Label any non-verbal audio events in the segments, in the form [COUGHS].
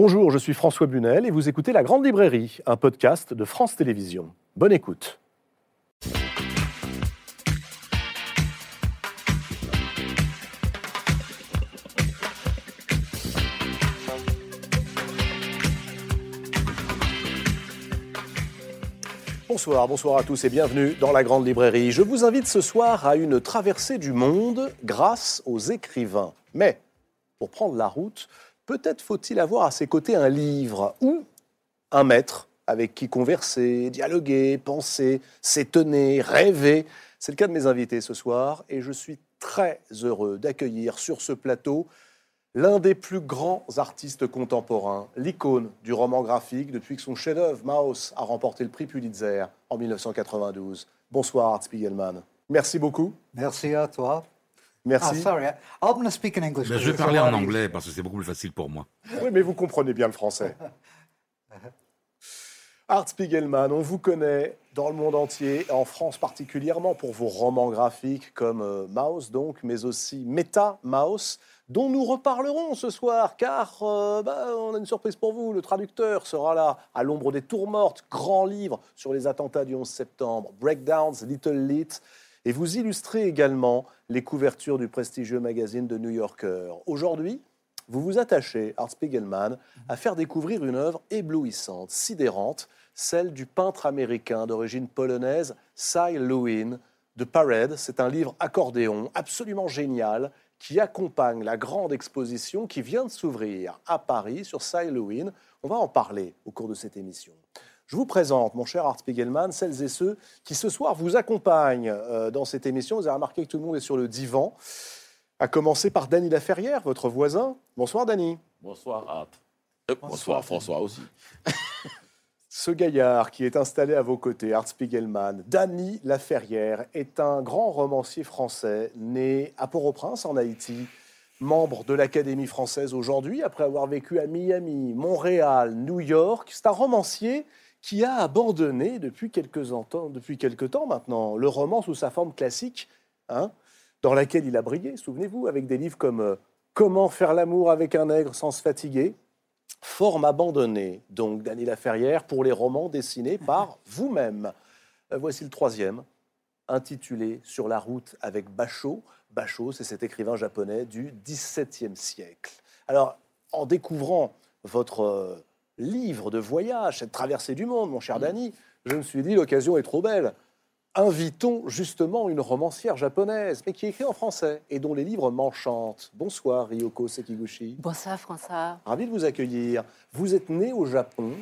Bonjour, je suis François Bunel et vous écoutez La Grande Librairie, un podcast de France Télévisions. Bonne écoute. Bonsoir, bonsoir à tous et bienvenue dans la Grande Librairie. Je vous invite ce soir à une traversée du monde grâce aux écrivains. Mais pour prendre la route, peut-être faut-il avoir à ses côtés un livre ou un maître avec qui converser, dialoguer, penser, s'étonner, rêver. C'est le cas de mes invités ce soir et je suis très heureux d'accueillir sur ce plateau l'un des plus grands artistes contemporains, l'icône du roman graphique depuis que son chef-d'œuvre Maus a remporté le prix Pulitzer en 1992. Bonsoir Art Spiegelman. Merci beaucoup. Merci à toi. Merci. Ah, sorry. I'm going to speak in English. Ben, je vais parler en anglais parce que c'est beaucoup plus facile pour moi. Oui, mais vous comprenez bien le français. [LAUGHS] Art Spiegelman, on vous connaît dans le monde entier, en France particulièrement pour vos romans graphiques comme euh, Mouse donc, mais aussi Meta Mouse, dont nous reparlerons ce soir, car euh, bah, on a une surprise pour vous. Le traducteur sera là, à l'ombre des tours mortes, grand livre sur les attentats du 11 septembre, Breakdowns, Little Lit, et vous illustrez également les couvertures du prestigieux magazine de New Yorker. Aujourd'hui, vous vous attachez, Art Spiegelman, à faire découvrir une œuvre éblouissante, sidérante, celle du peintre américain d'origine polonaise Cy Lewin. de Parade. C'est un livre accordéon absolument génial qui accompagne la grande exposition qui vient de s'ouvrir à Paris sur Cy Lewin. On va en parler au cours de cette émission. Je vous présente, mon cher Art Spiegelman, celles et ceux qui ce soir vous accompagnent euh, dans cette émission. Vous avez remarqué que tout le monde est sur le divan. À commencer par Dany Laferrière, votre voisin. Bonsoir Dany. Bonsoir Art. Euh, bonsoir, François aussi. [LAUGHS] Ce gaillard qui est installé à vos côtés, Art Spiegelman, Dany Laferrière, est un grand romancier français né à Port-au-Prince en Haïti, membre de l'Académie française aujourd'hui, après avoir vécu à Miami, Montréal, New York. C'est un romancier qui a abandonné depuis quelques, temps, depuis quelques temps maintenant le roman sous sa forme classique, hein, dans laquelle il a brillé, souvenez-vous, avec des livres comme euh, Comment faire l'amour avec un nègre sans se fatiguer, forme abandonnée, donc Dany Laferrière, pour les romans dessinés par [LAUGHS] vous-même. Euh, voici le troisième, intitulé Sur la route avec Bachot. Bachot, c'est cet écrivain japonais du XVIIe siècle. Alors, en découvrant votre euh, livre de voyage, cette traversée du monde, mon cher Dany, je me suis dit, l'occasion est trop belle invitons justement une romancière japonaise, mais qui écrit en français et dont les livres m'enchantent. Bonsoir Ryoko Sekiguchi. Bonsoir François. Ravi de vous accueillir. Vous êtes né au Japon,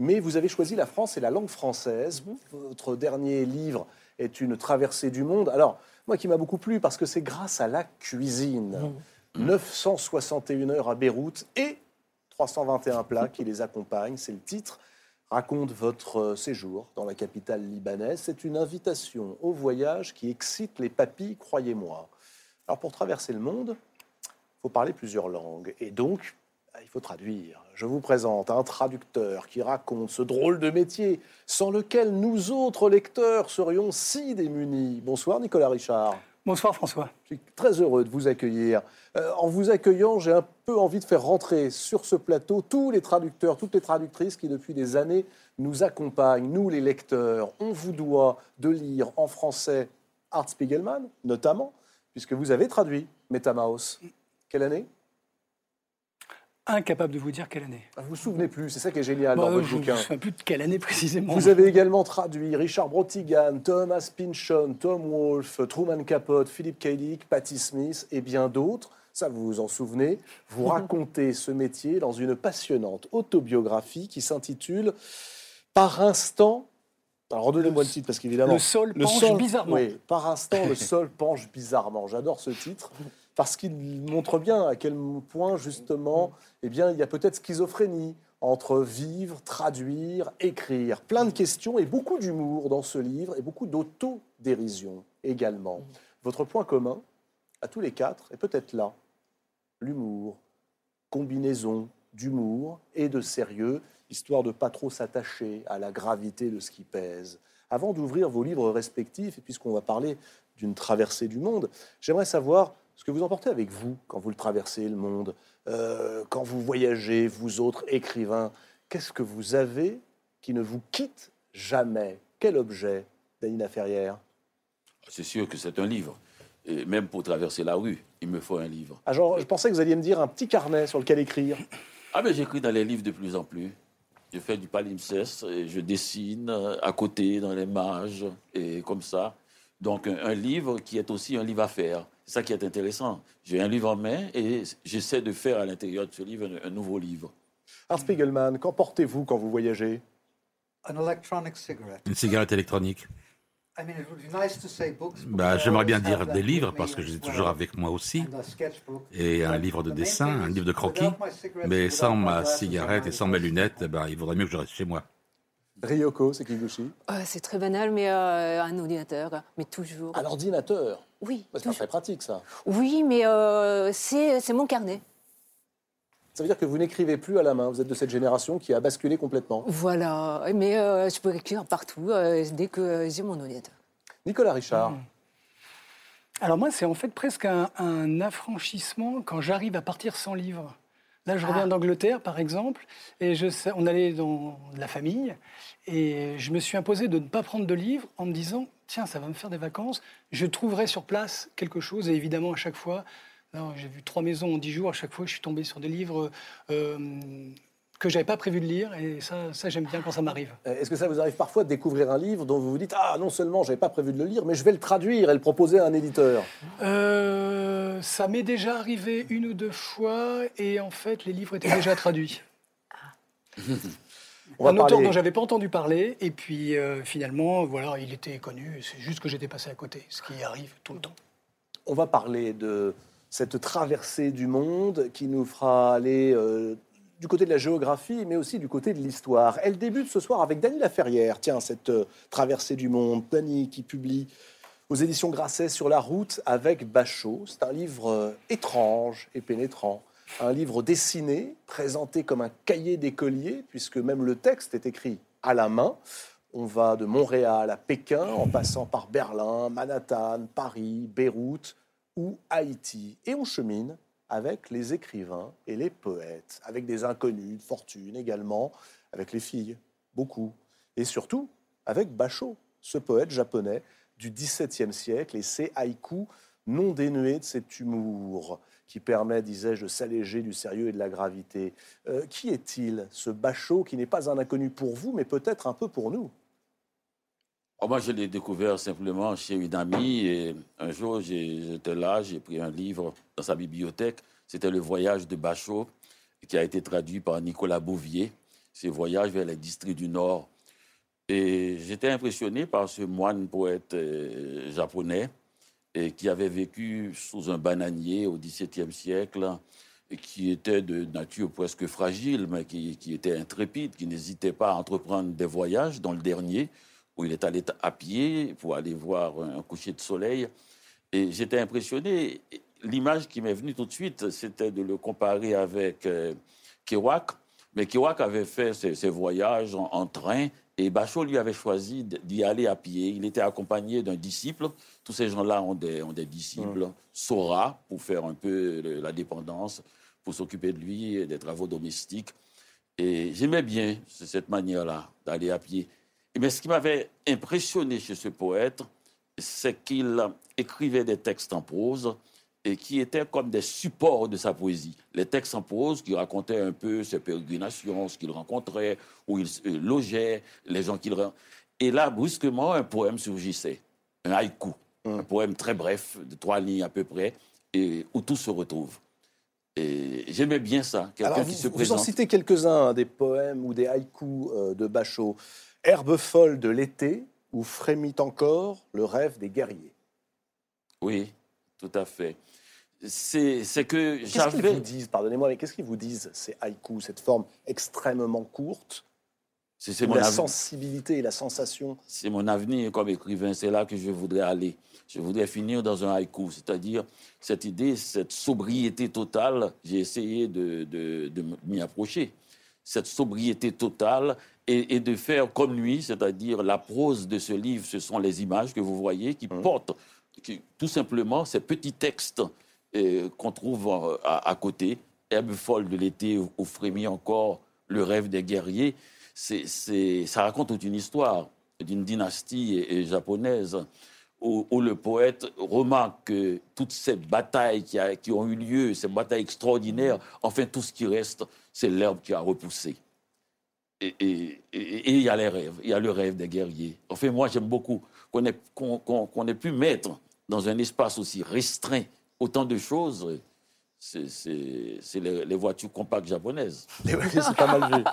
mais vous avez choisi la France et la langue française. Votre dernier livre est une traversée du monde. Alors, moi qui m'a beaucoup plu parce que c'est grâce à la cuisine. 961 heures à Beyrouth et 321 plats qui les accompagnent, c'est le titre raconte votre euh, séjour dans la capitale libanaise. C'est une invitation au voyage qui excite les papilles, croyez-moi. Alors pour traverser le monde, il faut parler plusieurs langues et donc bah, il faut traduire. Je vous présente un traducteur qui raconte ce drôle de métier sans lequel nous autres lecteurs serions si démunis. Bonsoir Nicolas Richard. Bonsoir François. Je suis très heureux de vous accueillir. Euh, en vous accueillant, j'ai un peu envie de faire rentrer sur ce plateau tous les traducteurs, toutes les traductrices qui depuis des années nous accompagnent, nous les lecteurs. On vous doit de lire en français Art Spiegelman, notamment, puisque vous avez traduit Metamaos. Quelle année? Incapable de vous dire quelle année. Vous vous souvenez plus, c'est ça qui est génial dans votre je bouquin. Je ne me souviens plus de quelle année précisément. Vous avez également traduit Richard Brotigan, Thomas Pynchon, Tom Wolfe, Truman Capote, Philip K. Dick, Patti Smith et bien d'autres. Ça, vous vous en souvenez. Vous mhm. racontez ce métier dans une passionnante autobiographie qui s'intitule Par instant alors redonnez-moi le titre parce qu'évidemment. Le sol penche bizarrement. Oui, par instant, le [LAUGHS] sol penche bizarrement. J'adore ce titre parce qu'il montre bien à quel point, justement, eh bien, il y a peut-être schizophrénie entre vivre, traduire, écrire. Plein de questions et beaucoup d'humour dans ce livre et beaucoup d'autodérision également. Votre point commun, à tous les quatre, est peut-être là l'humour, combinaison d'humour et de sérieux, histoire de pas trop s'attacher à la gravité de ce qui pèse. Avant d'ouvrir vos livres respectifs, et puisqu'on va parler d'une traversée du monde, j'aimerais savoir ce que vous emportez avec vous quand vous le traversez, le monde, euh, quand vous voyagez, vous autres écrivains, qu'est-ce que vous avez qui ne vous quitte jamais? Quel objet, Danina Ferrière? C'est sûr que c'est un livre. Et même pour traverser la rue, il me faut un livre. ah, genre, Je pensais que vous alliez me dire un petit carnet sur lequel écrire. Ah ben j'écris dans les livres de plus en plus. Je fais du palimpseste, et je dessine à côté dans les marges et comme ça. Donc un, un livre qui est aussi un livre à faire. C'est ça qui est intéressant. J'ai un livre en main et j'essaie de faire à l'intérieur de ce livre un, un nouveau livre. Art Spiegelman, qu'en portez-vous quand vous voyagez? An electronic cigarette. Une cigarette électronique. I mean, it would be nice to say books, but Bah, J'aimerais bien dire des livres parce que je les ai toujours avec moi aussi. and a sketchbook. Et un But livre de dessin, un livre de croquis. Mais sans ma cigarette et sans mes lunettes, ben, il vaudrait mieux que je reste chez moi. Ryoko Sekiguchi Euh, c'est très banal, mais euh, un ordinateur, mais toujours. À l'ordinateur oui, C'est pas toujours. très pratique, ça. oui, mais euh, c'est c'est mon carnet. Ça veut dire que vous n'écrivez plus à la main. Vous êtes de cette génération qui a basculé complètement. Voilà, mais euh, je peux écrire partout euh, dès que j'ai mon ordinateur. Nicolas Richard, Hmm. Alors moi, c'est en fait presque un, un affranchissement quand j'arrive à partir sans livre. Là, je reviens d'Angleterre, par exemple, et je on allait dans la famille, et je me suis imposé de ne pas prendre de livre en me disant, tiens, ça va me faire des vacances, je trouverai sur place quelque chose, et évidemment, à chaque fois, j'ai vu trois maisons en dix jours, à chaque fois, je suis tombé sur des livres euh, que j'avais pas prévu de lire, et ça, ça j'aime bien quand ça m'arrive. euh, est-ce que ça vous arrive parfois de découvrir un livre dont vous vous dites Ah, non seulement j'avais pas prévu de le lire, mais je vais le traduire et le proposer à un éditeur? Euh, ça m'est déjà arrivé une ou deux fois et en fait les livres étaient déjà traduits. [LAUGHS] On va un auteur dont j'avais pas entendu parler et puis euh, finalement voilà il était connu. C'est juste que j'étais passé à côté, ce qui arrive tout le temps. On va parler de cette traversée du monde qui nous fera aller euh, du côté de la géographie, mais aussi du côté de l'histoire. Elle débute ce soir avec Dany Laferrière. Tiens, cette euh, traversée du monde. Dany qui publie aux éditions Grasset sur la route avec Bachot. C'est un livre euh, étrange et pénétrant. Un livre dessiné, présenté comme un cahier d'écolier, puisque même le texte est écrit à la main. On va de Montréal à Pékin, en passant par Berlin, Manhattan, Paris, Beyrouth ou Haïti. Et on chemine avec les écrivains et les poètes, avec des inconnus de fortune également, avec les filles, beaucoup. Et surtout avec Basho, ce poète japonais du XVIIe siècle, et ses haïkus non dénués de cet humour qui permet, disais-je, de s'alléger du sérieux et de la gravité. Euh, qui est-il, ce Basho, qui n'est pas un inconnu pour vous, mais peut-être un peu pour nous? Oh, moi, je l'ai découvert simplement chez une amie. Et un jour, j'étais là, j'ai pris un livre dans sa bibliothèque. C'était Le Voyage de Bachot, qui a été traduit par Nicolas Bouvier. C'est Voyage vers les districts du Nord. Et j'étais impressionné par ce moine poète euh, japonais et qui avait vécu sous un bananier au XVIIe siècle et qui était de nature presque fragile, mais qui, qui était intrépide, qui n'hésitait pas à entreprendre des voyages, dans le dernier, où il est allé à pied pour aller voir un coucher de soleil. Et j'étais impressionné. L'image qui m'est venue tout de suite, c'était de le comparer avec euh, Kerouac. Mais Kerouac avait fait ses, ses voyages en, en train et Bachot lui avait choisi d'y aller à pied. Il était accompagné d'un disciple. Tous ces gens-là ont des, ont des disciples. Sora, pour faire un peu le- la dépendance, pour s'occuper de lui et des travaux domestiques. Et j'aimais bien cette manière-là d'aller à pied. Mais ce qui m'avait impressionné chez ce poète, c'est qu'il écrivait des textes en prose et qui étaient comme des supports de sa poésie. Les textes en prose qui racontaient un peu ses pérégrinations, ce qu'il rencontrait, où il euh, logeait, les gens qu'il... Et là, brusquement, un poème surgissait, un haïku, un poème très bref, de trois lignes à peu près, et où tout se retrouve. Et j'aimais bien ça, quelqu'un qui se vous en présente. citez quelques-uns, hein, des poèmes ou des haïkus euh, de Bachot. Herbe folle de l'été, où frémit encore le rêve des guerriers. Oui, tout à fait. C'est que Qu'est-ce qu'ils vous disent, pardonnez-moi, mais qu'est-ce qu'ils vous disent, ces haïkus, cette forme extrêmement courte, C'est la sensibilité et la sensation? C'est mon avenir comme écrivain, c'est là que je voudrais aller. Je voudrais finir dans un haïku, c'est-à-dire cette idée, cette sobriété totale, j'ai essayé de, de- de m'y approcher. Cette sobriété totale et, et de faire comme lui, c'est-à-dire la prose de ce livre, ce sont les images que vous voyez qui portent qui- tout simplement ces petits textes et qu'on trouve euh, à, à côté. Herbe folle de l'été où frémit encore le rêve des guerriers. C'est- ça raconte toute une histoire d'une dynastie et- et japonaise où, où le poète remarque que toutes ces batailles qui, a- qui ont eu lieu, ces batailles extraordinaires, enfin tout ce qui reste, c'est l'herbe qui a repoussé. Et et- et- et il y a les rêves, il y a le rêve des guerriers. Enfin, moi, j'aime beaucoup qu'on ait, qu'on, qu'on- qu'on ait pu mettre dans un espace aussi restreint autant de choses. C'est, c'est- c'est les, les voitures compactes japonaises. C'est pas mal vu.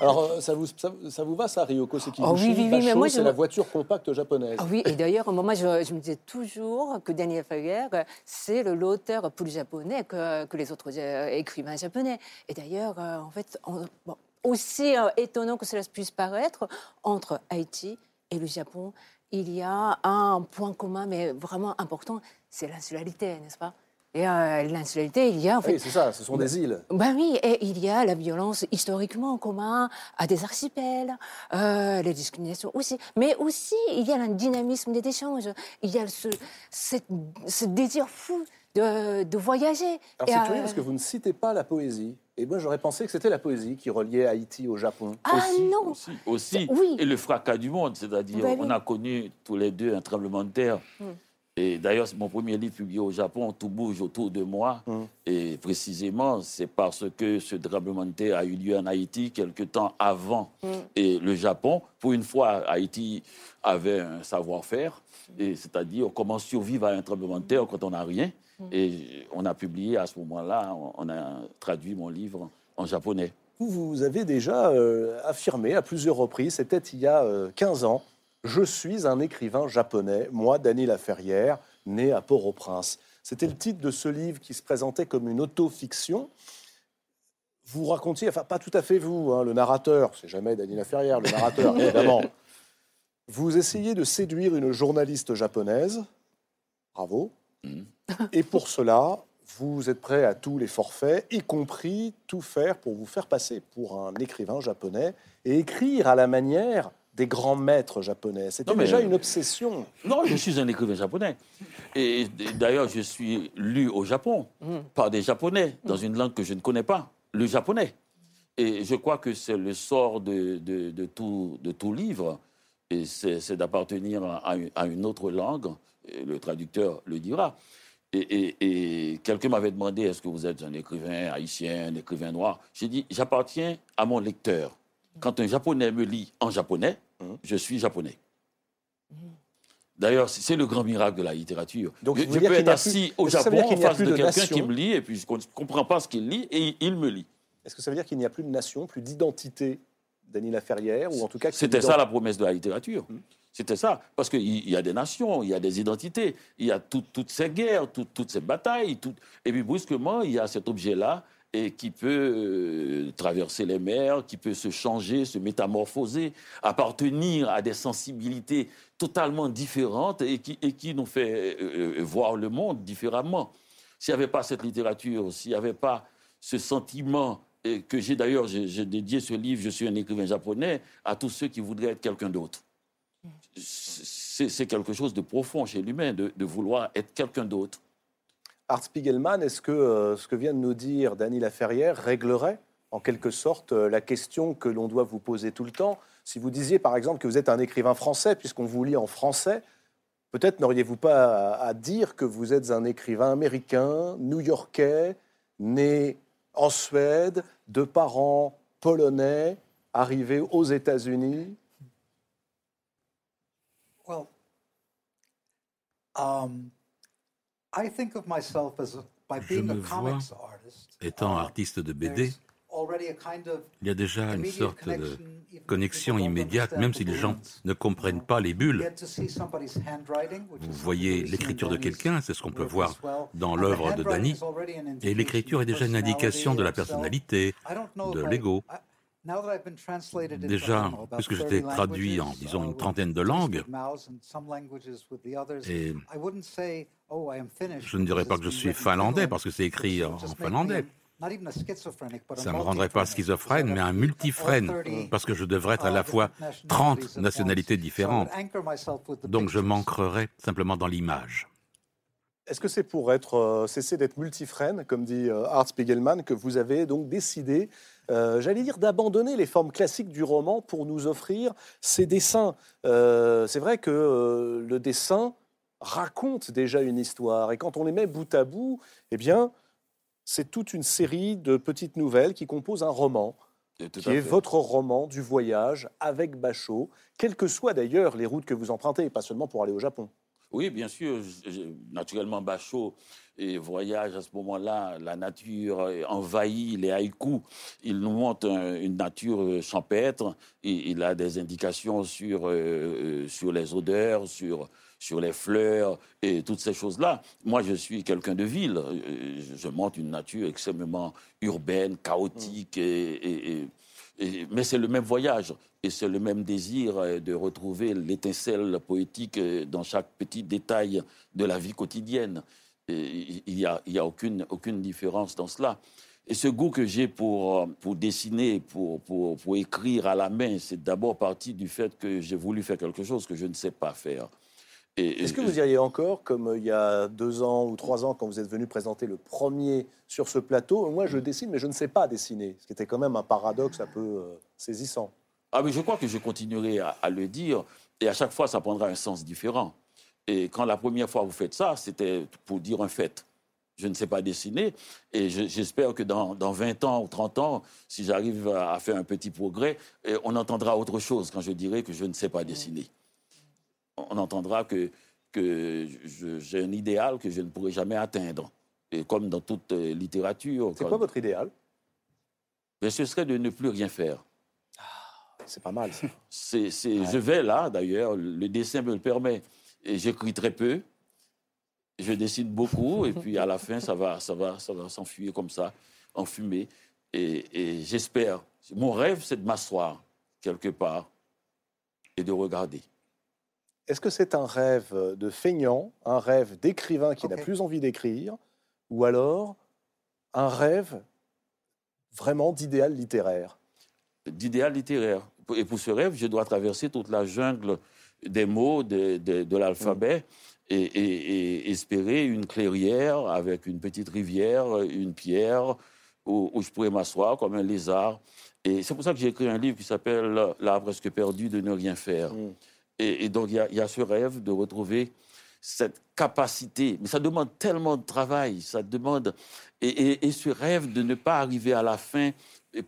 Alors, euh, ça vous, ça, ça vous va, ça, Ryoko Sekiguchi Oh oui, oui, oui, moi, je c'est la voiture compacte japonaise. Ah oui, et d'ailleurs, moi, je, je me disais toujours que Daniel Faguer, c'est le- l'auteur plus japonais que, que les autres euh, écrivains japonais. Et d'ailleurs, euh, en fait, on- bon, aussi euh, étonnant que cela puisse paraître, entre Haïti et le Japon, il y a un point commun, mais vraiment important, c'est l'insularité, n'est-ce pas? Et euh, l'insularité, il y a en fait Oui, c'est ça, ce sont des îles. ben oui, et il y a la violence historiquement en commun à des archipels, euh, les discriminations aussi, mais aussi il y a le dynamisme des échanges, il y a ce, cette- ce désir fou de, de voyager. Alors, c'est euh, curieux parce que vous ne citez pas la poésie. Et moi, j'aurais pensé que c'était la poésie qui reliait Haïti au Japon. Ah aussi, non aussi, aussi. Oui. Et le fracas du monde, c'est-à-dire, oui. on a connu tous les deux un tremblement de terre. Mm. Et d'ailleurs, c'est mon premier livre publié au Japon, Tout bouge autour de moi. Mm. Et précisément, c'est parce que ce tremblement de terre a eu lieu en Haïti quelque temps avant Mm. et le Japon. Pour une fois, Haïti avait un savoir-faire, et c'est-à-dire comment survivre à un tremblement de terre quand on n'a rien. Et on a publié à ce moment-là, on- a traduit mon livre en japonais. Vous, avez déjà euh, affirmé à plusieurs reprises, c'était il y a euh, 15 ans, je suis un écrivain japonais, moi, Dany Laferrière, né à Port-au-Prince. C'était le titre de ce livre qui se présentait comme une autofiction. Vous racontiez, enfin pas tout à fait vous, hein, le narrateur, c'est jamais Dany Laferrière, le narrateur, [LAUGHS] évidemment. Vous essayez de séduire une journaliste japonaise, bravo, Mhm. Et pour cela, vous êtes prêt à tous les forfaits, y compris tout faire pour vous faire passer pour un écrivain japonais et écrire à la manière des grands maîtres japonais. C'était déjà une obsession. Non, je suis un écrivain japonais. Et, d'ailleurs, je suis lu au Japon par des Japonais dans une langue que je ne connais pas, le japonais. Et je crois que c'est le sort de, de- de tout, de tout livre, et c'est d'appartenir à, une- à une autre langue. Et le traducteur le dira. Et, et- et quelqu'un m'avait demandé est-ce que vous êtes un écrivain haïtien, un écrivain noir? J'ai dit j'appartiens à mon lecteur. Quand un japonais me lit en japonais, Mhm. je suis japonais. D'ailleurs, c'est le grand miracle de la littérature. Donc, je peux être plus- assis au Japon en face de de quelqu'un qui me lit et puis je ne comprends pas ce qu'il lit et il me lit. Est-ce que ça veut dire qu'il n'y a plus de nation, plus d'identité Dany Laferrière, ou en tout cas... C'était ça la promesse de la littérature. Mhm. C'était ça. Parce qu'il y a des nations, il y a des identités, il y a tout- toutes ces guerres, tout- toutes ces batailles. Et puis brusquement, il y a cet objet-là et qui peut euh, traverser les mers, qui peut se changer, se métamorphoser, appartenir à des sensibilités totalement différentes et qui, nous fait euh, euh, voir le monde différemment. S'il n'y avait pas cette littérature, s'il n'y avait pas ce sentiment que j'ai d'ailleurs, j'ai dédié ce livre, Je suis un écrivain japonais, à tous ceux qui voudraient être quelqu'un d'autre. C'est quelque chose de profond chez l'humain, de, de vouloir être quelqu'un d'autre. Art Spiegelman, est-ce que euh, ce que vient de nous dire Dany Laferrière réglerait en quelque sorte euh, la question que l'on doit vous poser tout le temps Si vous disiez par exemple que vous êtes un écrivain français, puisqu'on vous lit en français, peut-être n'auriez-vous pas à, à dire que vous êtes un écrivain américain, new-yorkais, né en Suède, de parents polonais, arrivé aux États-Unis Well, um, I think of myself as a, by Je me vois. Étant uh, artiste de BD, il y a déjà une sorte de connexion immédiate, même si les gens ne comprennent pas les bulles. Vous voyez l'écriture de quelqu'un, c'est ce qu'on peut voir dans l'œuvre de Danny. Et l'écriture est déjà une indication de la personnalité, de l'ego. Déjà, puisque 30 j'étais traduit en, disons, uh, une trentaine de langues, et "Oh, I am Finnish," je ne dirais pas que je suis finlandais Finland. parce que c'est écrit en finlandais. Ça ne me rendrait pas schizophrène, mais un multifrène, 30, parce que je devrais être à uh, la fois different nationalities 30 at once. nationalités différentes. Donc je m'ancrerai simplement dans l'image. Est-ce que c'est pour être, euh, cesser d'être multifrène, comme dit euh, Art Spiegelman, que vous avez donc décidé, euh, j'allais dire, d'abandonner les formes classiques du roman pour nous offrir ces dessins? C'est vrai que le dessin raconte déjà une histoire, et quand on les met bout à bout, eh bien, c'est toute une série de petites nouvelles qui composent un roman, qui est votre roman du voyage avec Bachot, quelles que soient d'ailleurs les routes que vous empruntez, pas seulement pour aller au Japon. Oui, bien sûr. naturellement, Bachot voyage à ce moment-là, la nature envahit les haïkus. Il nous montre un- une nature champêtre. Il a des indications sur, euh, euh, sur les odeurs, sur, sur les fleurs et toutes ces choses-là. Moi, je suis quelqu'un de ville. Euh, Je, montre une nature extrêmement urbaine, chaotique. et- mais c'est le même voyage et c'est le même désir euh, de retrouver l'étincelle poétique euh, dans chaque petit détail de la vie quotidienne. Il n'y a, y a aucune, différence dans cela. Et ce goût que j'ai pour, euh, dessiner, pour, pour écrire à la main, c'est d'abord parti du fait que j'ai voulu faire quelque chose que je ne sais pas faire. Et- Est-ce que vous diriez encore, comme euh, il y a deux ans ou trois ans, quand vous êtes venu présenter le premier sur ce plateau, moi je dessine, mais je ne sais pas dessiner, ce qui était quand même un paradoxe un peu euh, saisissant. Ah, mais je crois que je continuerai à, à le dire, et à chaque fois, ça prendra un sens différent. Et quand la première fois vous faites ça, c'était pour dire un fait. Je ne sais pas dessiner, et je- j'espère que dans, dans 20 ans ou 30 ans, si j'arrive à, à faire un petit progrès, on entendra autre chose quand je dirai que je ne sais pas dessiner. On entendra que, j'ai un idéal que je ne pourrai jamais atteindre. Et comme dans toute euh, littérature, C'est quoi votre idéal? Mais ce serait de ne plus rien faire. C'est pas mal. ça. [LAUGHS] Je vais là, d'ailleurs, le dessin me le permet. Et j'écris très peu, je dessine beaucoup, et puis à la fin, ça va, ça va, ça va s'enfuir comme ça, en fumée. Et, et j'espère. Mon rêve, c'est de m'asseoir quelque part et de regarder. Est-ce que c'est un rêve de feignant, un rêve d'écrivain qui n'a plus envie d'écrire, ou alors un rêve vraiment d'idéal littéraire? D'idéal littéraire. Et pour ce rêve, je dois traverser toute la jungle des mots, de, de- de l'alphabet, et, et- et espérer une clairière avec une petite rivière, une pierre, où, où je pourrais m'asseoir comme un lézard. Et c'est pour ça que j'ai écrit un livre qui s'appelle L'art presque perdu de ne rien faire. Mm. Et, et donc, il y, a- il y a ce rêve de retrouver cette capacité. Mais ça demande tellement de travail, ça demande. Et, et- et ce rêve de ne pas arriver à la fin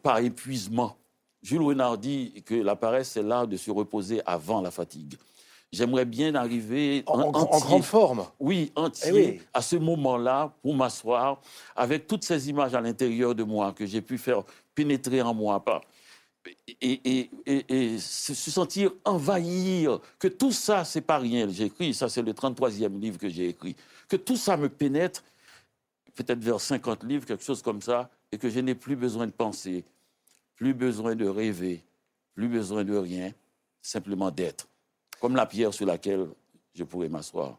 par épuisement. Jules Renard dit que la paresse, c'est l'art de se reposer avant la fatigue. J'aimerais bien arriver en, en- en entier. grande forme. Oui, entier, Eh oui. à ce moment-là, pour m'asseoir, avec toutes ces images à l'intérieur de moi que j'ai pu faire pénétrer en moi. Pas, et, se se sentir envahir, que tout ça, c'est pas rien. J'ai écrit, ça c'est le 33e livre que j'ai écrit, que tout ça me pénètre, peut-être vers 50 livres, quelque chose comme ça, et que je n'ai plus besoin de penser, plus besoin de rêver, plus besoin de rien, simplement d'être, comme la pierre sur laquelle je pourrais m'asseoir.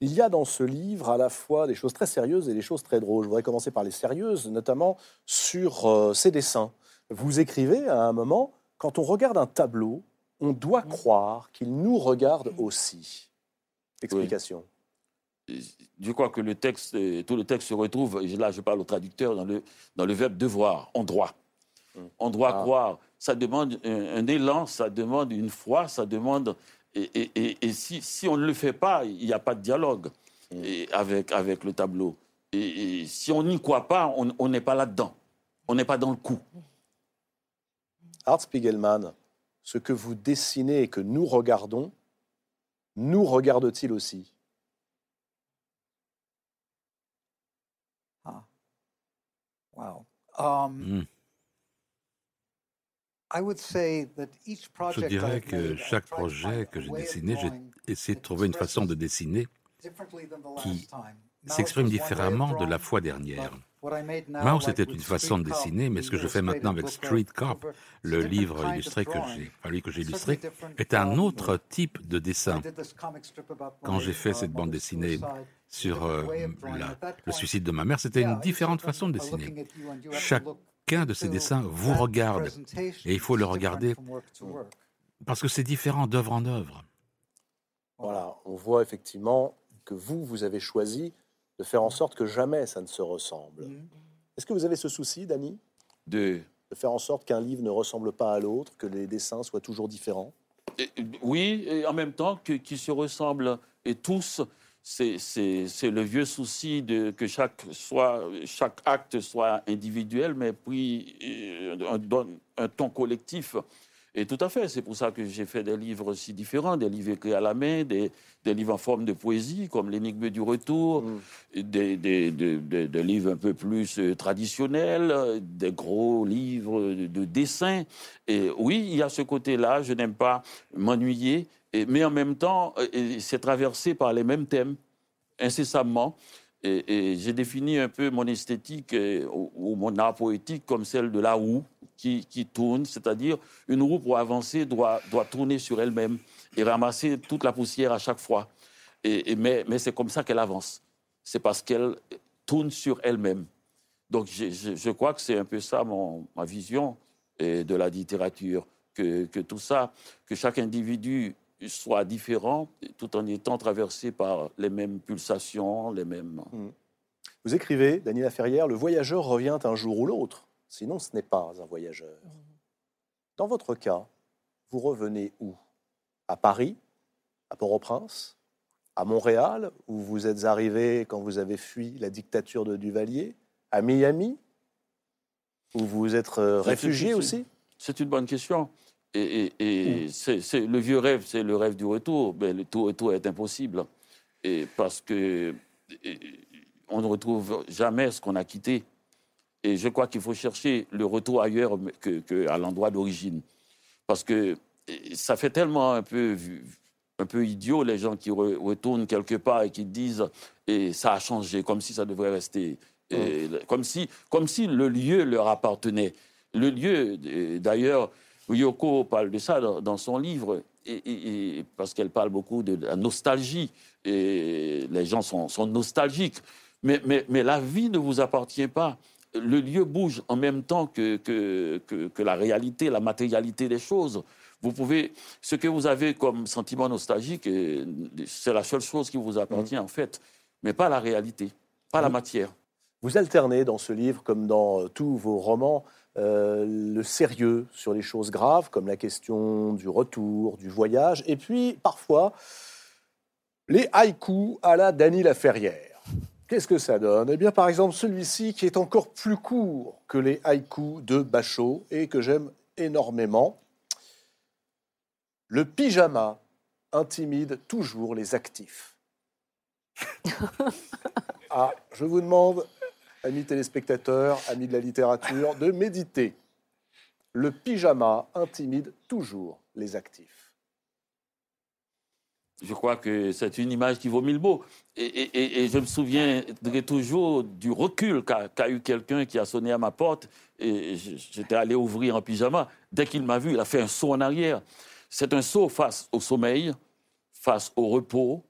Il y a dans ce livre à la fois des choses très sérieuses et des choses très drôles. Je voudrais commencer par les sérieuses, notamment sur euh, ces dessins. Vous écrivez à un moment, quand on regarde un tableau, on doit croire qu'il nous regarde aussi. Explication. je crois que le texte, euh, tout le texte se retrouve, et là je parle au traducteur, dans le, dans le verbe devoir, on doit. On doit Ah. croire. Ça demande un, un élan, ça demande une foi, ça demande. Et, et- et- et si, si on ne le fait pas, il n'y a pas de dialogue et avec, avec le tableau. Et, si on n'y croit pas, on on n'est pas là-dedans. On n'est pas dans le coup. Art Spiegelman, ce que vous dessinez et que nous regardons, nous regarde-t-il aussi? Wow. Um, Hmm. I would say that each Je project dirais que chaque tried to projet find que a j'ai dessiné, j'ai essayé de that trouver une façon de dessiner qui s'exprime différemment de la fois dernière. C'était with une façon de dessiner, mais ce que je fais maintenant avec Street Cop, le livre illustré que j'ai, illustré, est un autre type de dessin. Quand j'ai fait cette bande dessinée sur euh, le suicide de ma mère, c'était une différente façon de dessiner. Chacun de ces dessins vous regarde. Et il faut le regarder parce que c'est différent d'œuvre en œuvre. Voilà, on voit effectivement que vous, vous avez choisi de faire en sorte que jamais ça ne se ressemble. Est-ce que vous avez ce souci, Dany, De, de faire en sorte qu'un livre ne ressemble pas à l'autre, que les dessins soient toujours différents? Et- Oui, et en même temps qu'ils se ressemblent et tous, c'est- c'est c'est le vieux souci de que chaque, soit, chaque acte soit individuel, mais puis euh, un, donne un ton collectif. Et tout à fait, c'est pour ça que j'ai fait des livres si différents, des livres écrits à la main, des, des livres en forme de poésie, comme L'énigme du retour, Mm. des, livres un peu plus euh, traditionnels, des gros livres de, de dessin. Et oui, il y a ce côté-là, je n'aime pas m'ennuyer, mais en même temps, euh, c'est traversé par les mêmes thèmes, incessamment. Et, j'ai défini un peu mon esthétique euh, ou, mon art poétique comme celle de la roue qui, tourne, c'est-à-dire une roue pour avancer doit, tourner sur elle-même et ramasser toute la poussière à chaque fois. Mais c'est comme ça qu'elle avance. C'est parce qu'elle tourne sur elle-même. Donc je, crois que c'est un peu ça mon, ma vision de la littérature, que tout ça, que chaque individu soit différent tout en étant traversé par les mêmes pulsations, les mêmes... Vous écrivez, Dany Laferrière, le voyageur revient un jour ou l'autre, sinon ce n'est pas un voyageur. Dans votre cas, vous revenez où? À Paris? À Port-au-Prince? À Montréal, où vous êtes arrivé quand vous avez fui la dictature de Duvalier? À Miami? Où vous êtes euh, réfugié aussi? C'est une bonne question. Et, et- et c'est, c'est- le vieux rêve, c'est le rêve du retour. Mais le tout retour est impossible. Et parce que et- on ne retrouve jamais ce qu'on a quitté. Et je crois qu'il faut chercher le retour ailleurs que, que à l'endroit d'origine. Parce que ça fait tellement un peu, un peu idiot les gens qui re- retournent quelque part et qui disent et ça a changé, comme si ça devrait rester. Et comme, si, comme si le lieu leur appartenait. Le lieu, d'ailleurs, Yoko parle de ça dans, dans son livre, et, et- et- parce qu'elle parle beaucoup de la nostalgie. Et les gens sont, sont nostalgiques. Mais, mais, mais la vie ne vous appartient pas. Le lieu bouge en même temps que, que, que, que la réalité, la matérialité des choses. Vous pouvez, ce que vous avez comme sentiment nostalgique, c'est la seule chose qui vous appartient en fait, mais pas la réalité, pas la matière. Vous alternez dans ce livre, comme dans tous vos romans, euh, le sérieux sur les choses graves, comme la question du retour, du voyage, et puis parfois les haïkus à la Dany Laferrière. Qu'est-ce que ça donne? Eh bien, par exemple, celui-ci qui est encore plus court que les haïkus de Bachot et que j'aime énormément. Le pyjama intimide toujours les actifs. [LAUGHS] Ah, je vous demande, amis téléspectateurs, amis de la littérature, de méditer. Le pyjama intimide toujours les actifs. Je crois que c'est une image qui vaut mille mots. Et, je me souviendrai toujours du recul qu'a eu quelqu'un qui a sonné à ma porte. Et j'étais allé ouvrir en pyjama. Dès qu'il m'a vu, il a fait un saut en arrière. C'est un saut face au sommeil, face au repos,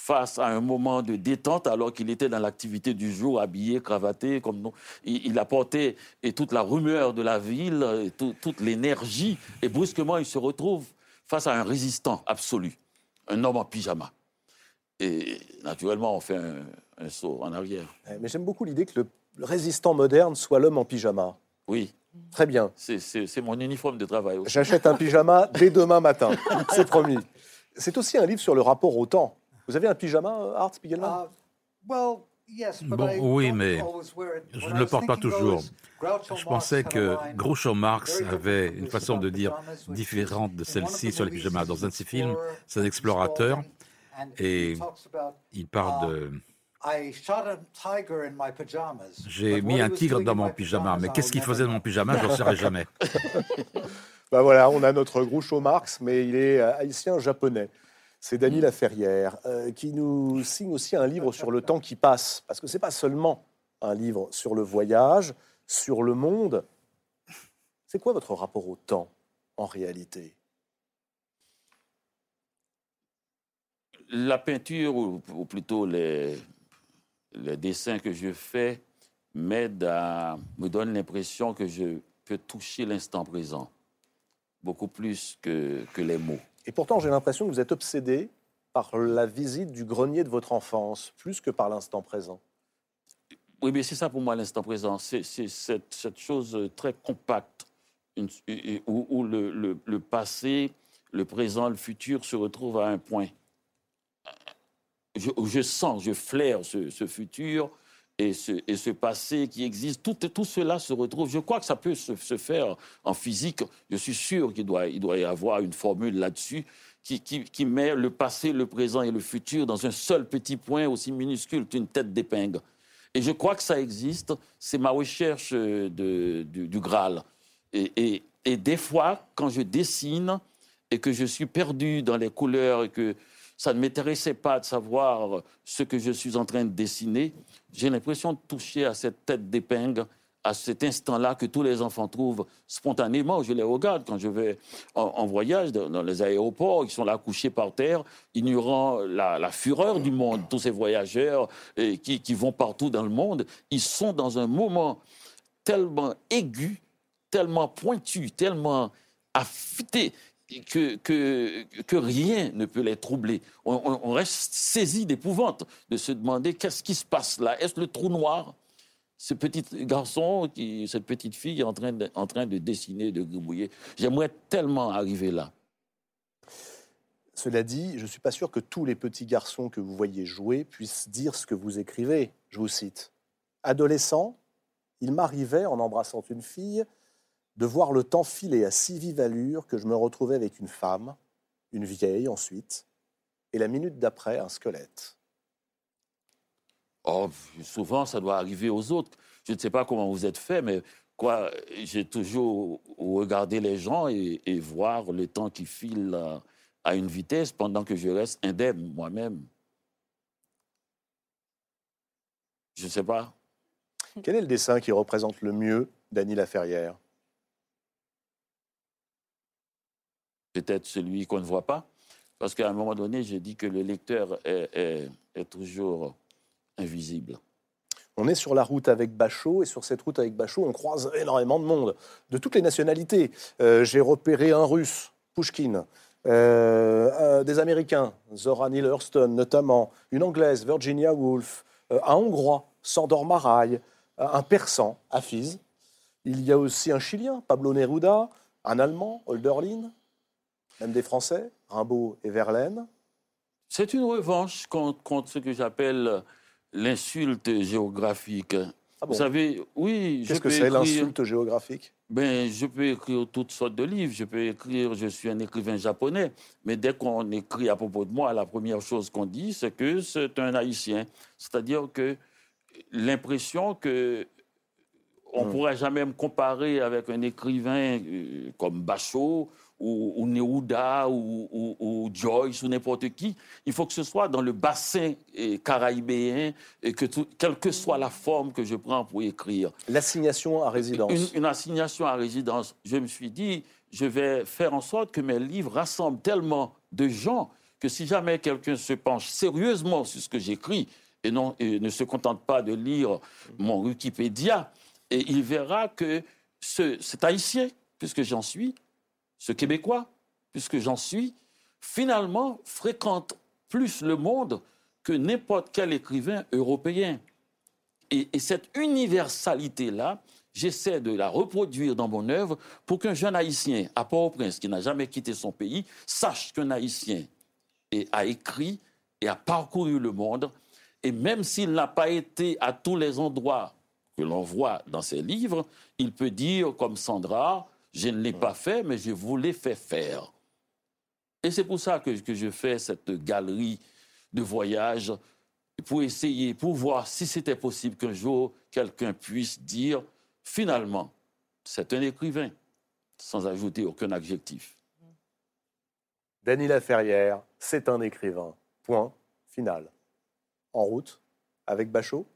face à un moment de détente alors qu'il était dans l'activité du jour, habillé, cravaté. Comme nous. Il, il apportait et toute la rumeur de la ville, et tout- toute l'énergie. Et brusquement, il se retrouve face à un résistant absolu un homme en pyjama. Et naturellement, on fait un, un saut en arrière. Eh, Mais j'aime beaucoup l'idée que le le résistant moderne soit l'homme en pyjama. Oui, Très bien. c'est- mon uniforme de travail. J'achète un pyjama dès demain matin. C'est promis. C'est aussi un livre sur le rapport au temps. Vous avez un pyjama, euh, Art Spiegelman Uh, well, yes, but Bon, oui, mais je ne le porte pas toujours. Je Marx pensais had a que Groucho Marx avait different une façon de dire différente de celle-ci sur les pyjamas. Dans un de ses films, c'est un explorateur et il parle de... I shot a tiger in my pajamas. J'ai mis un tigre dans mon pyjama, mais qu'est-ce qu'il faisait dans mon pyjama, je ne saurais [LAUGHS] jamais. Ben voilà, on a notre Groucho Marx, mais il est euh, haïtien-japonais. C'est Dany Laferrière euh, qui nous signe aussi un livre sur le temps qui passe. Parce que ce n'est pas seulement un livre sur le voyage, sur le monde. C'est quoi votre rapport au temps, en réalité? La peinture, ou, plutôt les, dessins que je fais, à me donne l'impression que je peux toucher l'instant présent, beaucoup plus que, que les mots. Et pourtant, j'ai l'impression que vous êtes obsédé par la visite du grenier de votre enfance, plus que par l'instant présent. Oui, mais c'est ça pour moi l'instant présent. C'est cette, chose très compacte où, le, passé, le présent, le futur se retrouvent à un point. Je, je sens, je flaire ce futur et ce, passé qui existe. Tout, tout cela se retrouve. Je crois que ça peut se, faire en physique. Je suis sûr qu'il doit, il doit y avoir une formule là-dessus qui, qui- met le passé, le présent et le futur dans un seul petit point aussi minuscule qu'une tête d'épingle. Et je crois que ça existe. C'est ma recherche euh, du, du Graal. Et, et- et des fois, quand je dessine et que je suis perdu dans les couleurs et que ça ne m'intéressait pas de savoir ce que je suis en train de dessiner, j'ai l'impression de toucher à cette tête d'épingle à cet instant-là que tous les enfants trouvent spontanément. Je les regarde quand je vais en, voyage dans, les aéroports, ils sont là couchés par terre, ignorant la, la fureur du monde, tous ces voyageurs euh, qui, qui vont partout dans le monde. Ils sont dans un moment tellement aigu, tellement pointu, tellement affûté que, rien ne peut les troubler. On, reste saisi d'épouvante de se demander qu'est-ce qui se passe là. Est-ce le trou noir ce petit garçon, qui, cette petite fille en train de, en train de dessiner, de gribouiller? J'aimerais tellement arriver là. Cela dit, je ne suis pas sûr que tous les petits garçons que vous voyez jouer puissent dire ce que vous écrivez. Je vous cite. Adolescent, il m'arrivait, en embrassant une fille, de voir le temps filer à si vive allure que je me retrouvais avec une femme, une vieille ensuite, et la minute d'après, un squelette. Oh, souvent, ça doit arriver aux autres. Je ne sais pas comment vous êtes fait, mais quoi, j'ai toujours regardé les gens et, et voir le temps qui file à, à une vitesse pendant que je reste indemne moi-même. Je ne sais pas. Quel est le dessin qui représente le mieux Dany Laferrière? Peut-être celui qu'on ne voit pas. Parce qu'à un moment donné, j'ai dit que le lecteur est, toujours invisible. On est sur la route avec Bachot, et sur cette route avec Bachot, on croise énormément de monde, de toutes les nationalités. Euh, J'ai repéré un Russe, Pushkin, euh, un- des Américains, Zora Neale Hurston notamment, une Anglaise, Virginia Woolf, euh, un Hongrois, Sandor Marai, un Persan, Hafiz. Il y a aussi un Chilien, Pablo Neruda, un Allemand, Holderlin, même des Français, Rimbaud et Verlaine. C'est une revanche contre, contre ce que j'appelle l'insulte géographique. Ah bon Vous savez, oui, je Qu'est-ce que c'est l'insulte géographique? Ben, je peux écrire toutes sortes de livres. Je peux écrire, je suis un écrivain japonais. Mais dès qu'on écrit à propos de moi, la première chose qu'on dit, c'est que c'est un haïtien. C'est-à-dire que l'impression que on ne Hmm. pourrait jamais me comparer avec un écrivain euh, comme Bachot ou, ou ou, ou- ou Joyce ou n'importe qui. Il faut que ce soit dans le bassin euh, caraïbéen et que tout- quelle que soit la forme que je prends pour écrire. L'assignation à résidence. Une, une assignation à résidence. Je me suis dit, je vais faire en sorte que mes livres rassemblent tellement de gens que si jamais quelqu'un se penche sérieusement sur ce que j'écris et, non, et ne se contente pas de lire mon Wikipédia, et il verra que ce, cet haïtien, puisque j'en suis, ce québécois, puisque j'en suis, finalement fréquente plus le monde que n'importe quel écrivain européen. Et, et cette universalité-là, j'essaie de la reproduire dans mon œuvre pour qu'un jeune haïtien à Port-au-Prince, qui n'a jamais quitté son pays, sache qu'un haïtien a écrit et a parcouru le monde. Et même s'il n'a pas été à tous les endroits que l'on voit dans ses livres, il peut dire, comme Sandra, je ne l'ai pas fait, mais je vous l'ai fait faire. Et c'est pour ça que, que je fais cette galerie de voyages pour essayer, pour voir si c'était possible qu'un jour quelqu'un puisse dire finalement, c'est un écrivain, sans ajouter aucun adjectif. Dany Laferrière, c'est un écrivain. Point final. En route avec Bachot.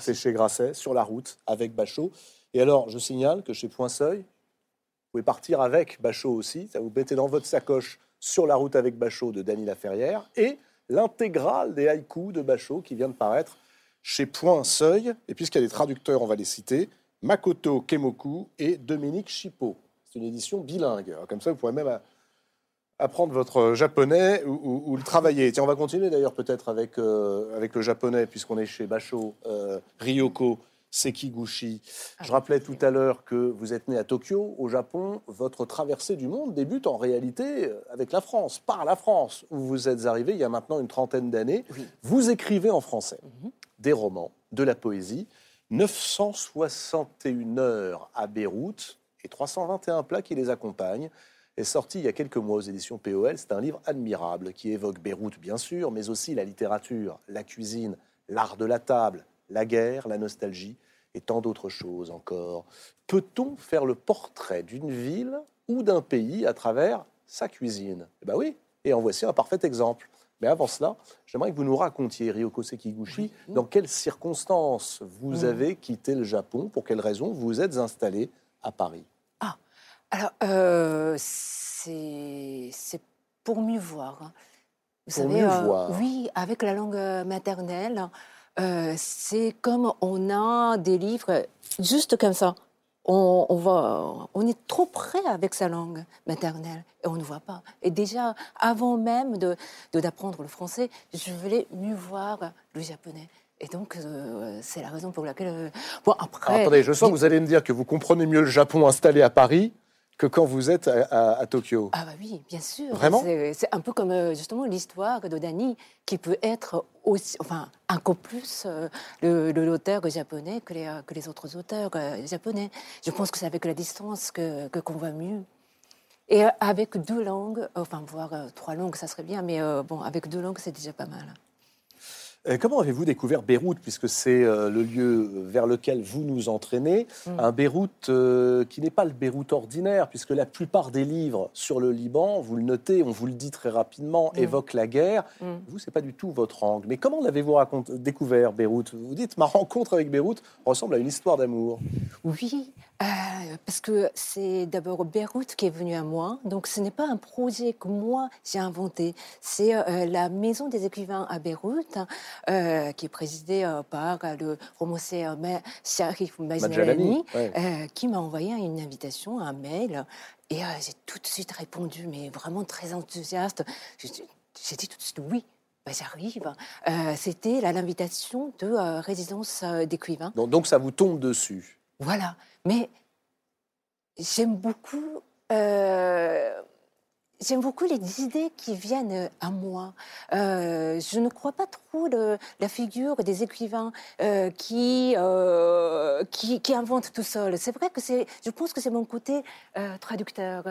C'est chez Grasset, sur la route avec Bachot. Et alors, je signale que chez Point Seuil, pouvez partir avec Bachot aussi. Ça vous mettez dans votre sacoche sur la route avec Bachot de Dany Laferrière et l'intégrale des haïkus de Bachot qui vient de paraître chez Point Seuil. Et puisqu'il y a des traducteurs, on va les citer Makoto Kemoku et Dominique Chipot. C'est une édition bilingue. Comme ça, vous pourrez même apprendre votre japonais ou le travailler. Tiens, on va continuer d'ailleurs peut-être avec, euh, avec le japonais, puisqu'on est chez Basho, euh, Ryoko Sekiguchi. Je rappelais tout à l'heure que vous êtes né à Tokyo, au Japon. Votre traversée du monde débute en réalité euh, avec la France, par la France, où vous êtes arrivé il y a maintenant une trentaine d'années. Oui. Vous écrivez en français Mhm. des romans, de la poésie. 961 heures à Beyrouth et 321 plats qui les accompagnent est sorti il y a quelques mois aux éditions POL. C'est un livre admirable qui évoque Beyrouth, bien sûr, mais aussi la littérature, la cuisine, l'art de la table, la guerre, la nostalgie et tant d'autres choses encore. Peut-on faire le portrait d'une ville ou d'un pays à travers sa cuisine? Eh bien oui, et en voici un parfait exemple. Mais avant cela, j'aimerais que vous nous racontiez, Ryoko Sekiguchi, dans quelles circonstances vous avez quitté le Japon, pour quelles raisons vous êtes installé à Paris? Alors, euh, c'est pour mieux voir. hein. Vous Pour savez, mieux euh, voir. oui, avec la langue maternelle, euh, c'est comme on a des livres juste comme ça. On, on va, on est trop près avec sa langue maternelle et on ne voit pas. Et déjà, avant même de d'apprendre le français, je voulais mieux voir le japonais. Et donc, euh, c'est la raison pour laquelle. euh, bon, après. Attendez, je sens que vous allez me dire que vous comprenez mieux le Japon installé à Paris que quand vous êtes à, à- à Tokyo. Ah bah oui, bien sûr. Vraiment? C'est un peu comme euh, justement l'histoire de Dani, qui peut être aussi, enfin, encore plus euh, le, le- l'auteur japonais que les, euh, que les autres auteurs euh, japonais. Je pense que c'est avec la distance que que- qu'on voit mieux. Et avec deux langues, enfin, voire trois langues, ça serait bien, mais bon, avec deux langues, c'est déjà pas mal. Euh, Comment avez-vous découvert Beyrouth, puisque c'est euh, le lieu vers lequel vous nous entraînez? Mm. Un Beyrouth euh, qui n'est pas le Beyrouth ordinaire, puisque la plupart des livres sur le Liban, vous le notez, on vous le dit très rapidement, Mm. évoquent la guerre. Mm. Vous, c'est pas du tout votre angle. Mais comment l'avez-vous découvert, Beyrouth? Vous dites, ma rencontre avec Beyrouth ressemble à une histoire d'amour. Oui, euh, parce que c'est d'abord Beyrouth qui est venu à moi. Donc ce n'est pas un projet que moi j'ai inventé. C'est euh, la Maison des écrivains à Beyrouth, euh, qui est présidée par le romancier Ma- Sharif ouais. euh, qui m'a envoyé une invitation, un mail. Et j'ai tout de suite répondu, mais vraiment très enthousiaste. J'ai dit tout de suite oui. Ben, J'arrive. C'était l'invitation de résidence d'écrivains. Donc, donc ça vous tombe dessus? Voilà. Mais j'aime beaucoup. euh, beaucoup les idées qui viennent à moi. Euh, je ne crois pas trop la figure des écrivains euh, qui, qui inventent tout seul. C'est vrai que. Je pense que c'est mon côté traducteur.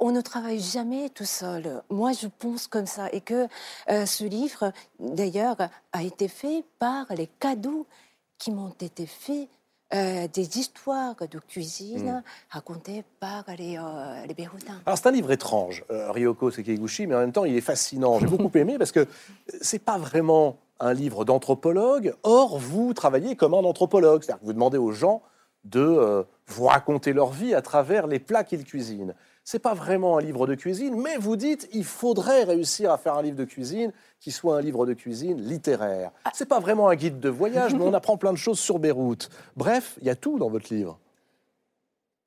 On ne travaille jamais tout seul. Moi, je pense comme ça et que ce livre, d'ailleurs, a été fait par les cadeaux qui m'ont été faits euh, des histoires de cuisine racontées par les, euh, les. Alors c'est un livre étrange, euh, Ryoko Sekiguchi, mais en même temps il est fascinant. J'ai beaucoup aimé parce que c'est pas vraiment un livre d'anthropologue. Or vous travaillez comme un anthropologue, c'est-à-dire que vous demandez aux gens de euh, vous raconter leur vie à travers les plats qu'ils cuisinent. C'est pas vraiment un livre de cuisine, mais vous dites il faudrait réussir à faire un livre de cuisine qui soit un livre de cuisine littéraire. C'est pas vraiment un guide de voyage, mais on [LAUGHS] apprend plein de choses sur Beyrouth. Bref, il y a tout dans votre livre.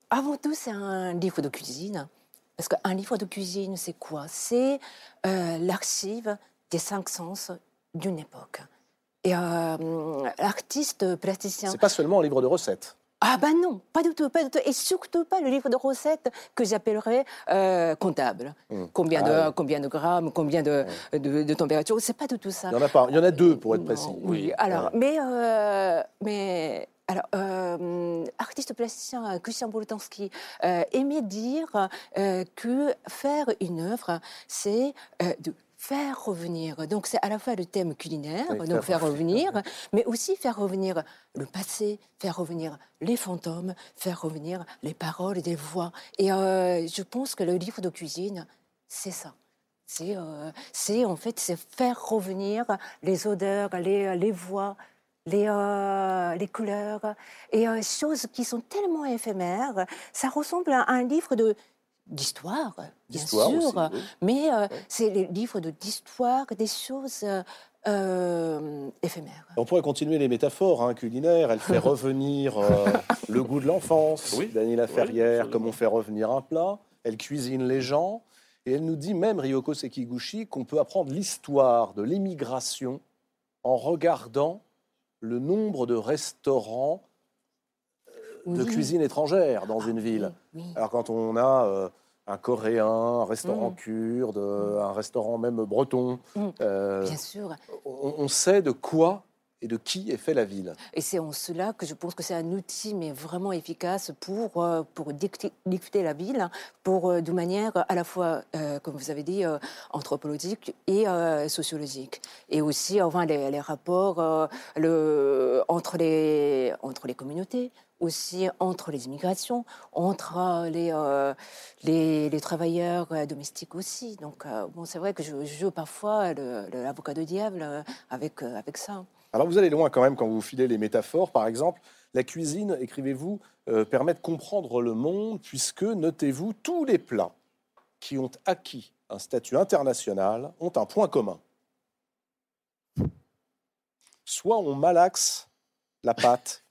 Avant tout, c'est un livre de cuisine. Parce qu'un livre de cuisine, c'est quoi? C'est euh, l'archive des cinq sens d'une époque. Et euh, l'artiste plasticien C'est pas seulement un livre de recettes. Ah ben non, pas du tout, pas du tout. Et surtout pas le livre de recettes que j'appellerais euh, comptable. Mmh. Combien, Ah de, combien de grammes, combien de, de, de température, c'est pas du tout ça. Il y en a pas, il y en a deux pour être Non, précis. Oui, Oui, alors, ouais. mais, euh, mais alors, euh, artiste plasticien Christian Boltanski euh, aimait dire euh, que faire une œuvre, c'est euh, de faire revenir. Donc c'est à la fois le thème culinaire, Oui, donc faire revenir, mais aussi faire revenir le passé, faire revenir les fantômes, faire revenir les paroles, les voix. Et euh, je pense que le livre de cuisine, c'est ça. C'est, euh, c'est en fait, c'est faire revenir les odeurs, les, les voix, les, euh, les couleurs, et choses qui sont tellement éphémères. Ça ressemble à un livre de d'histoire, bien sûr, aussi, oui. mais euh, c'est les livres de d'histoire, des choses euh, euh, éphémères. On pourrait continuer les métaphores hein, culinaires. Elle fait [LAUGHS] revenir euh, le goût de l'enfance, Oui, Dany Laferrière, oui, comme on fait revenir un plat. Elle cuisine les gens. Et elle nous dit même, Ryoko Sekiguchi, qu'on peut apprendre l'histoire de l'émigration en regardant le nombre de restaurants de cuisine étrangère dans une ville. Oui, oui. Alors quand on a euh, un coréen, un restaurant Mm. kurde, euh, un restaurant même breton, Mm. euh, Bien sûr. on, on sait de quoi et de qui est fait la ville. Et c'est en cela que je pense que c'est un outil, mais vraiment efficace pour, euh, pour dicter, dicter la ville, hein, pour, euh, de manière à la fois, euh, comme vous avez dit, anthropologique et sociologique. Et aussi, enfin, les, les rapports le, entre, les, entre les communautés, aussi entre les immigrations, entre euh, les, euh, les, les travailleurs euh, domestiques aussi. Donc, bon, c'est vrai que je, joue parfois l'avocat de diable avec, avec ça. Alors vous allez loin quand même quand vous filez les métaphores. Par exemple, la cuisine, écrivez-vous, permet de comprendre le monde puisque, notez-vous, tous les plats qui ont acquis un statut international ont un point commun. Soit on malaxe la pâte,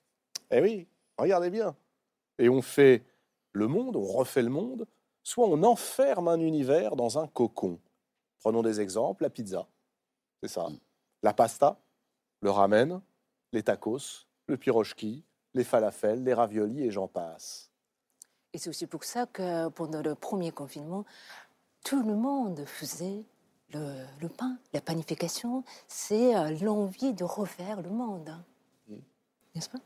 eh oui, regardez bien, et on fait le monde, on refait le monde, soit on enferme un univers dans un cocon. Prenons des exemples, la pizza, c'est ça. La pasta, le ramen, les tacos, le pirochki, les falafels, les raviolis et j'en passe. Et c'est aussi pour ça que pendant le premier confinement, tout le monde faisait le, le pain. La panification, c'est euh, l'envie de refaire le monde. hein. Mm. N'est-ce pas?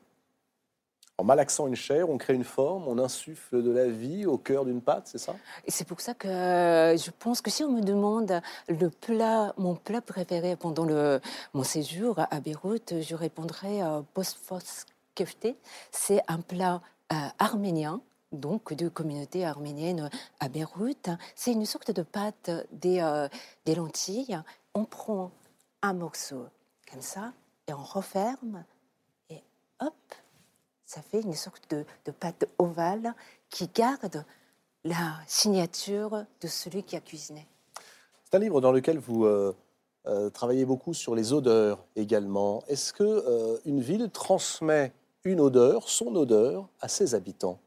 En malaxant une chair, on crée une forme, on insuffle de la vie au cœur d'une pâte, c'est ça? C'est pour ça que je pense que si on me demande le plat, mon plat préféré pendant le, mon séjour à Beyrouth, je répondrai euh, Bosphos kefte. C'est un plat euh, arménien, donc de communauté arménienne à Beyrouth. C'est une sorte de pâte des, euh, des lentilles. On prend un morceau comme ça et on referme et hop, ça fait une sorte de, de pâte ovale qui garde la signature de celui qui a cuisiné. C'est un livre dans lequel vous euh, euh, travaillez beaucoup sur les odeurs également. Est-ce que euh, une ville transmet une odeur, son odeur, à ses habitants?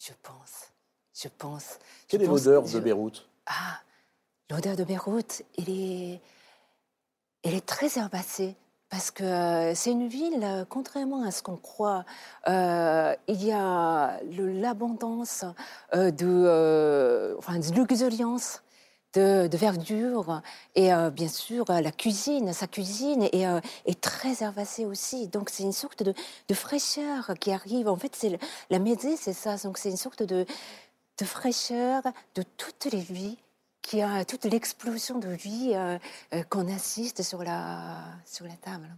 Je pense, je pense. Quelle je est l'odeur je- de Beyrouth? Ah, l'odeur de Beyrouth, elle est, elle est très herbacée. Parce que euh, c'est une ville, euh, contrairement à ce qu'on croit, euh, il y a l'abondance de, euh, de luxuriance, de, verdure, et bien sûr la cuisine, sa cuisine est, très herbacée aussi. Donc c'est une sorte de, fraîcheur qui arrive. En fait, c'est la médée, c'est ça. Donc c'est une sorte de, de fraîcheur de toutes les vies qui a toute l'explosion de vie euh, euh, qu'on assiste sur la, sur la table.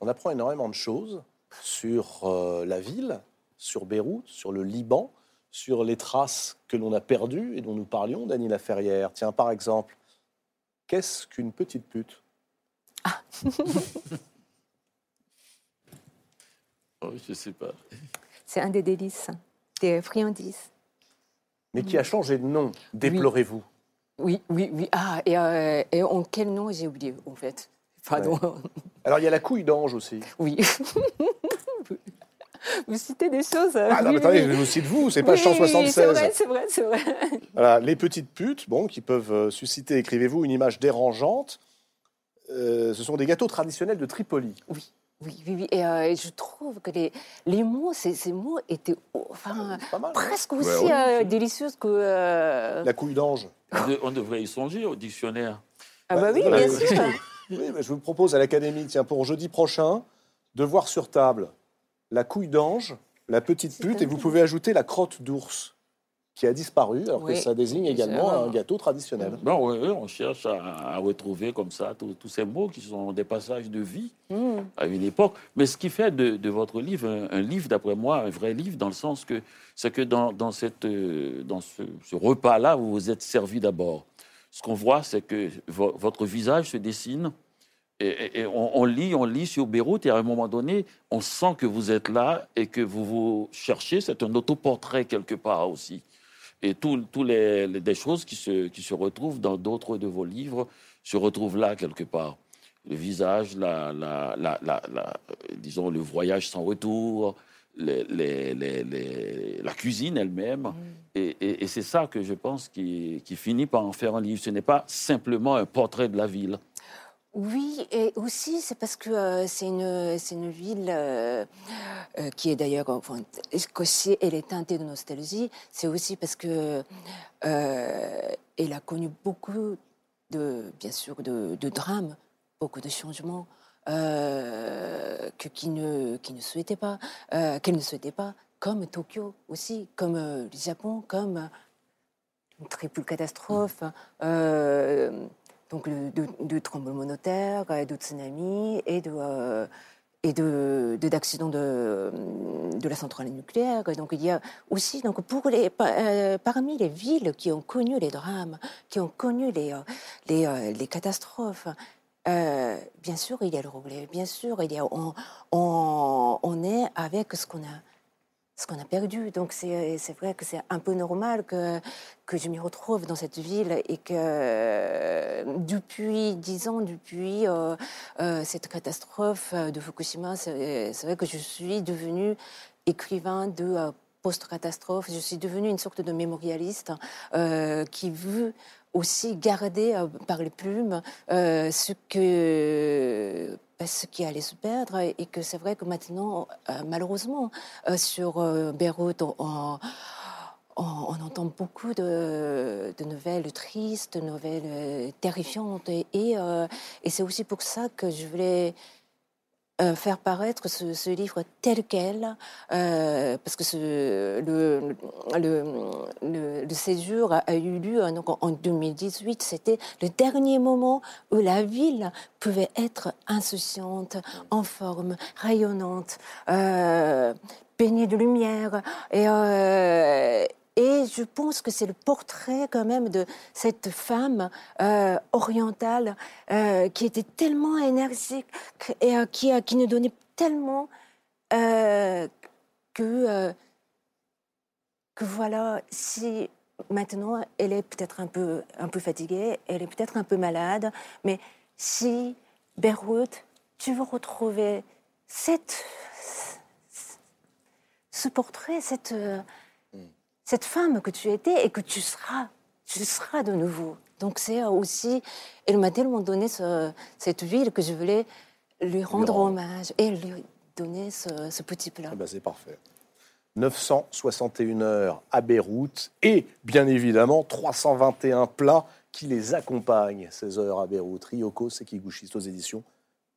On apprend énormément de choses sur euh, la ville, sur Beyrouth, sur le Liban, sur les traces que l'on a perdues et dont nous parlions, Dany Laferrière. Tiens, par exemple, qu'est-ce qu'une petite pute? [LAUGHS] Oh, je sais pas. C'est un des délices, des friandises. Mais qui a changé de nom, déplorez-vous? Oui, oui, oui. Ah, et, euh, et en quel nom j'ai oublié, en fait? Pardon. Alors, il y a la couille d'ange aussi. Oui. [LAUGHS] Vous citez des choses. euh, Ah non, oui, mais attendez, oui. je vous cite vous, c'est Oui, oui, 176. C'est vrai, c'est vrai, c'est vrai. Voilà, les petites putes, bon, qui peuvent euh, susciter, écrivez-vous, une image dérangeante. Euh, ce sont des gâteaux traditionnels de Tripoli. Oui, oui, oui. oui. Et, euh, et je trouve que les, les mots, ces, ces mots étaient oh, enfin, mal. hein presque aussi euh, délicieux que. euh, La couille d'ange. On, de- on devrait y songer au dictionnaire. Ah, bah oui, bien oui. sûr. [LAUGHS] Oui, mais je vous propose à l'Académie, tiens, pour jeudi prochain, de voir sur table la couille d'ange, la petite pute, et vous pouvez ajouter la crotte d'ours, qui a disparu, alors que ça désigne également un gâteau traditionnel. Non, oui, oui, on cherche à, à retrouver comme ça tous ces mots qui sont des passages de vie Mm. à une époque. Mais ce qui fait de, de votre livre un, un livre, d'après moi, un vrai livre, dans le sens que c'est que dans, dans, cette, euh, dans ce, ce repas-là, vous vous êtes servi d'abord. Ce qu'on voit, c'est que vo- votre visage se dessine. Et, et- et on, on lit, on lit sur Beyrouth, et à un moment donné, on sent que vous êtes là et que vous vous cherchez. C'est un autoportrait quelque part aussi. Et tous les, les- choses qui se, qui se retrouvent dans d'autres de vos livres se retrouvent là quelque part. Le visage, la, la, la, disons le voyage sans retour, les- les- la cuisine elle-même. Mm. Et, et- et c'est ça que je pense qui, qui finit par en faire un livre. Ce n'est pas simplement un portrait de la ville. Oui, et aussi c'est parce que euh, c'est une, ville euh, euh, qui est d'ailleurs, enfin, elle est teintée de nostalgie, c'est aussi parce que elle a connu beaucoup de, bien sûr, de, drames, beaucoup de changements que qui ne, ne souhaitait pas, qu'elle ne souhaitait pas, comme Tokyo aussi, comme le Japon, comme une triple catastrophe. euh, donc le- de, tremblements de terre, euh, de tsunamis et de euh, et de de- d'accidents de, de la centrale nucléaire. Donc il y a aussi donc pour les euh, parmi les villes qui ont connu les drames, qui ont connu les les, catastrophes. bien sûr, il y a le relais. Bien sûr, il y a on, on est avec ce qu'on a ce qu'on a perdu. Donc c'est vrai que c'est un peu normal que, que je m'y retrouve dans cette ville et que depuis dix ans, depuis euh, euh, cette catastrophe de Fukushima, c'est vrai que je suis devenue écrivain de euh, post-catastrophe. Je suis devenue une sorte de mémorialiste qui veut aussi garder par les plumes ce que ce qui allait se perdre et que c'est vrai que maintenant euh, malheureusement euh, sur euh, Beyrouth on, entend beaucoup de, nouvelles tristes, de nouvelles terrifiantes et, et c'est aussi pour ça que je voulais euh, faire paraître ce, ce livre tel quel, euh, parce que ce, le, le, le, le séjour a, a eu lieu hein, donc en, en 2018. C'était le dernier moment où la ville pouvait être insouciante, en forme, rayonnante, euh, baignée de lumière. Et, euh, et je pense que c'est le portrait quand même de cette femme euh, orientale euh, qui était tellement énergique et euh, qui, qui nous donnait tellement que, que voilà, si maintenant elle est peut-être un peu, un peu fatiguée, elle est peut-être un peu malade, mais si Beyrouth, tu veux retrouver cette, ce portrait, cette, cette femme que tu étais et que tu seras, tu seras de nouveau. Donc c'est aussi, elle m'a tellement donné ce- cette ville que je voulais lui rendre hommage et lui donner ce, ce petit plat. Ah bah, c'est parfait. 961 heures à Beyrouth et bien évidemment 321 plats qui les accompagnent, ces heures à Beyrouth. Ryoko Sekiguchi, aux éditions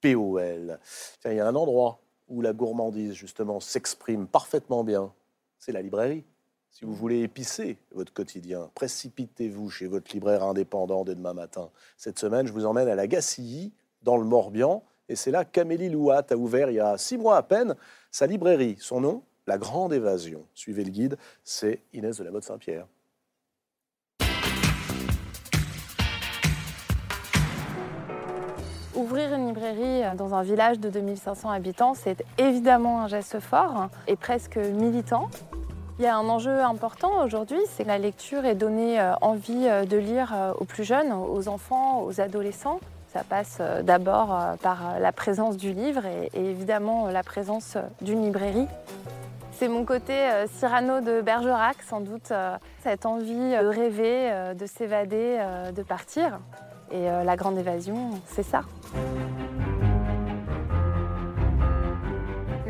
POL. Tiens, il y a un endroit où la gourmandise, justement, s'exprime parfaitement bien. C'est la librairie. Si vous voulez épicer votre quotidien, précipitez-vous chez votre libraire indépendant dès demain matin. Cette semaine, je vous emmène à la Gacilly, dans le Morbihan. Et c'est là qu'Amélie Louat a ouvert il y a six mois à peine sa librairie. Son nom, La Grande Évasion. Suivez le guide, c'est Inès de la Motte Saint-Pierre. Ouvrir une librairie dans un village de 2500 habitants, c'est évidemment un geste fort et presque militant. Il y a un enjeu important aujourd'hui, c'est que la lecture est donnée euh, envie euh, de lire euh, aux plus jeunes, aux enfants, aux adolescents. Ça passe d'abord par la présence du livre et, évidemment la présence d'une librairie. C'est mon côté Cyrano de Bergerac, sans doute, cette envie de rêver, de s'évader, de partir. Et la grande évasion, c'est ça.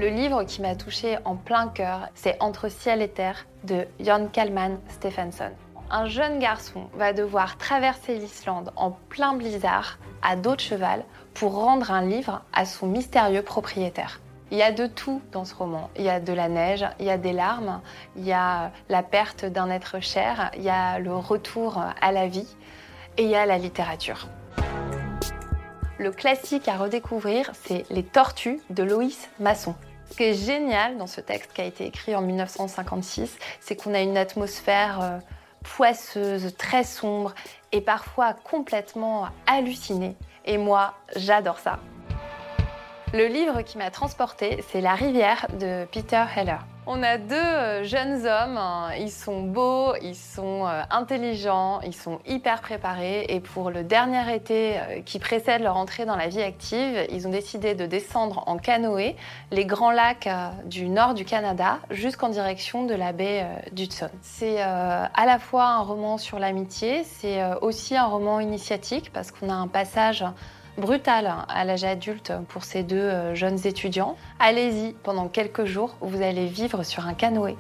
Le livre qui m'a touchée en plein cœur, c'est Entre ciel et terre de Jan Kalman Stephenson. Un jeune garçon va devoir traverser l'Islande en plein blizzard à dos de cheval pour rendre un livre à son mystérieux propriétaire. Il y a de tout dans ce roman. Il y a de la neige, il y a des larmes, il y a la perte d'un être cher, il y a le retour à la vie et il y a la littérature. Le classique à redécouvrir, c'est Les Tortues de Loïs Masson. Ce qui est génial dans ce texte qui a été écrit en 1956, c'est qu'on a une atmosphère euh, poisseuse, très sombre et parfois complètement hallucinée. Et moi, j'adore ça. Le livre qui m'a transportée, c'est La rivière de Peter Heller. On a deux euh, jeunes hommes, hein. ils sont beaux, ils sont euh, intelligents, ils sont hyper préparés et pour le dernier été euh, qui précède leur entrée dans la vie active, ils ont décidé de descendre en canoë les grands lacs du nord du Canada jusqu'en direction de la baie d'Hudson. C'est à la fois un roman sur l'amitié, c'est aussi un roman initiatique parce qu'on a un passage brutal à l'âge adulte pour ces deux euh, jeunes étudiants. Allez-y, pendant quelques jours, vous allez vivre sur un canoë.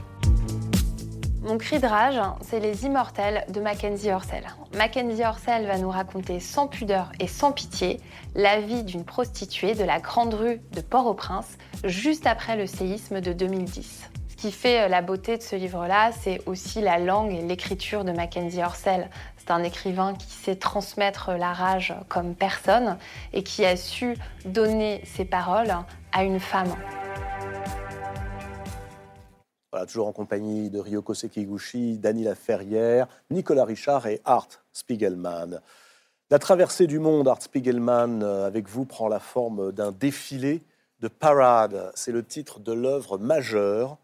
Mon cri de rage, c'est Les Immortels de Mackenzie Orsel. Mackenzie Orsel va nous raconter sans pudeur et sans pitié la vie d'une prostituée de la grande rue de Port-au-Prince juste après le séisme de 2010. Ce qui fait euh, la beauté de ce livre-là, c'est aussi la langue et l'écriture de Mackenzie Orsel. C'est un écrivain qui sait transmettre la rage comme personne et qui a su donner ses paroles à une femme. Voilà, toujours en compagnie de Ryoko Sekiguchi, Dany Laferrière, Nicolas Richard et Art Spiegelman. La traversée du monde, Art Spiegelman, euh, avec vous, prend la forme d'un défilé de parade. C'est le titre de l'œuvre majeure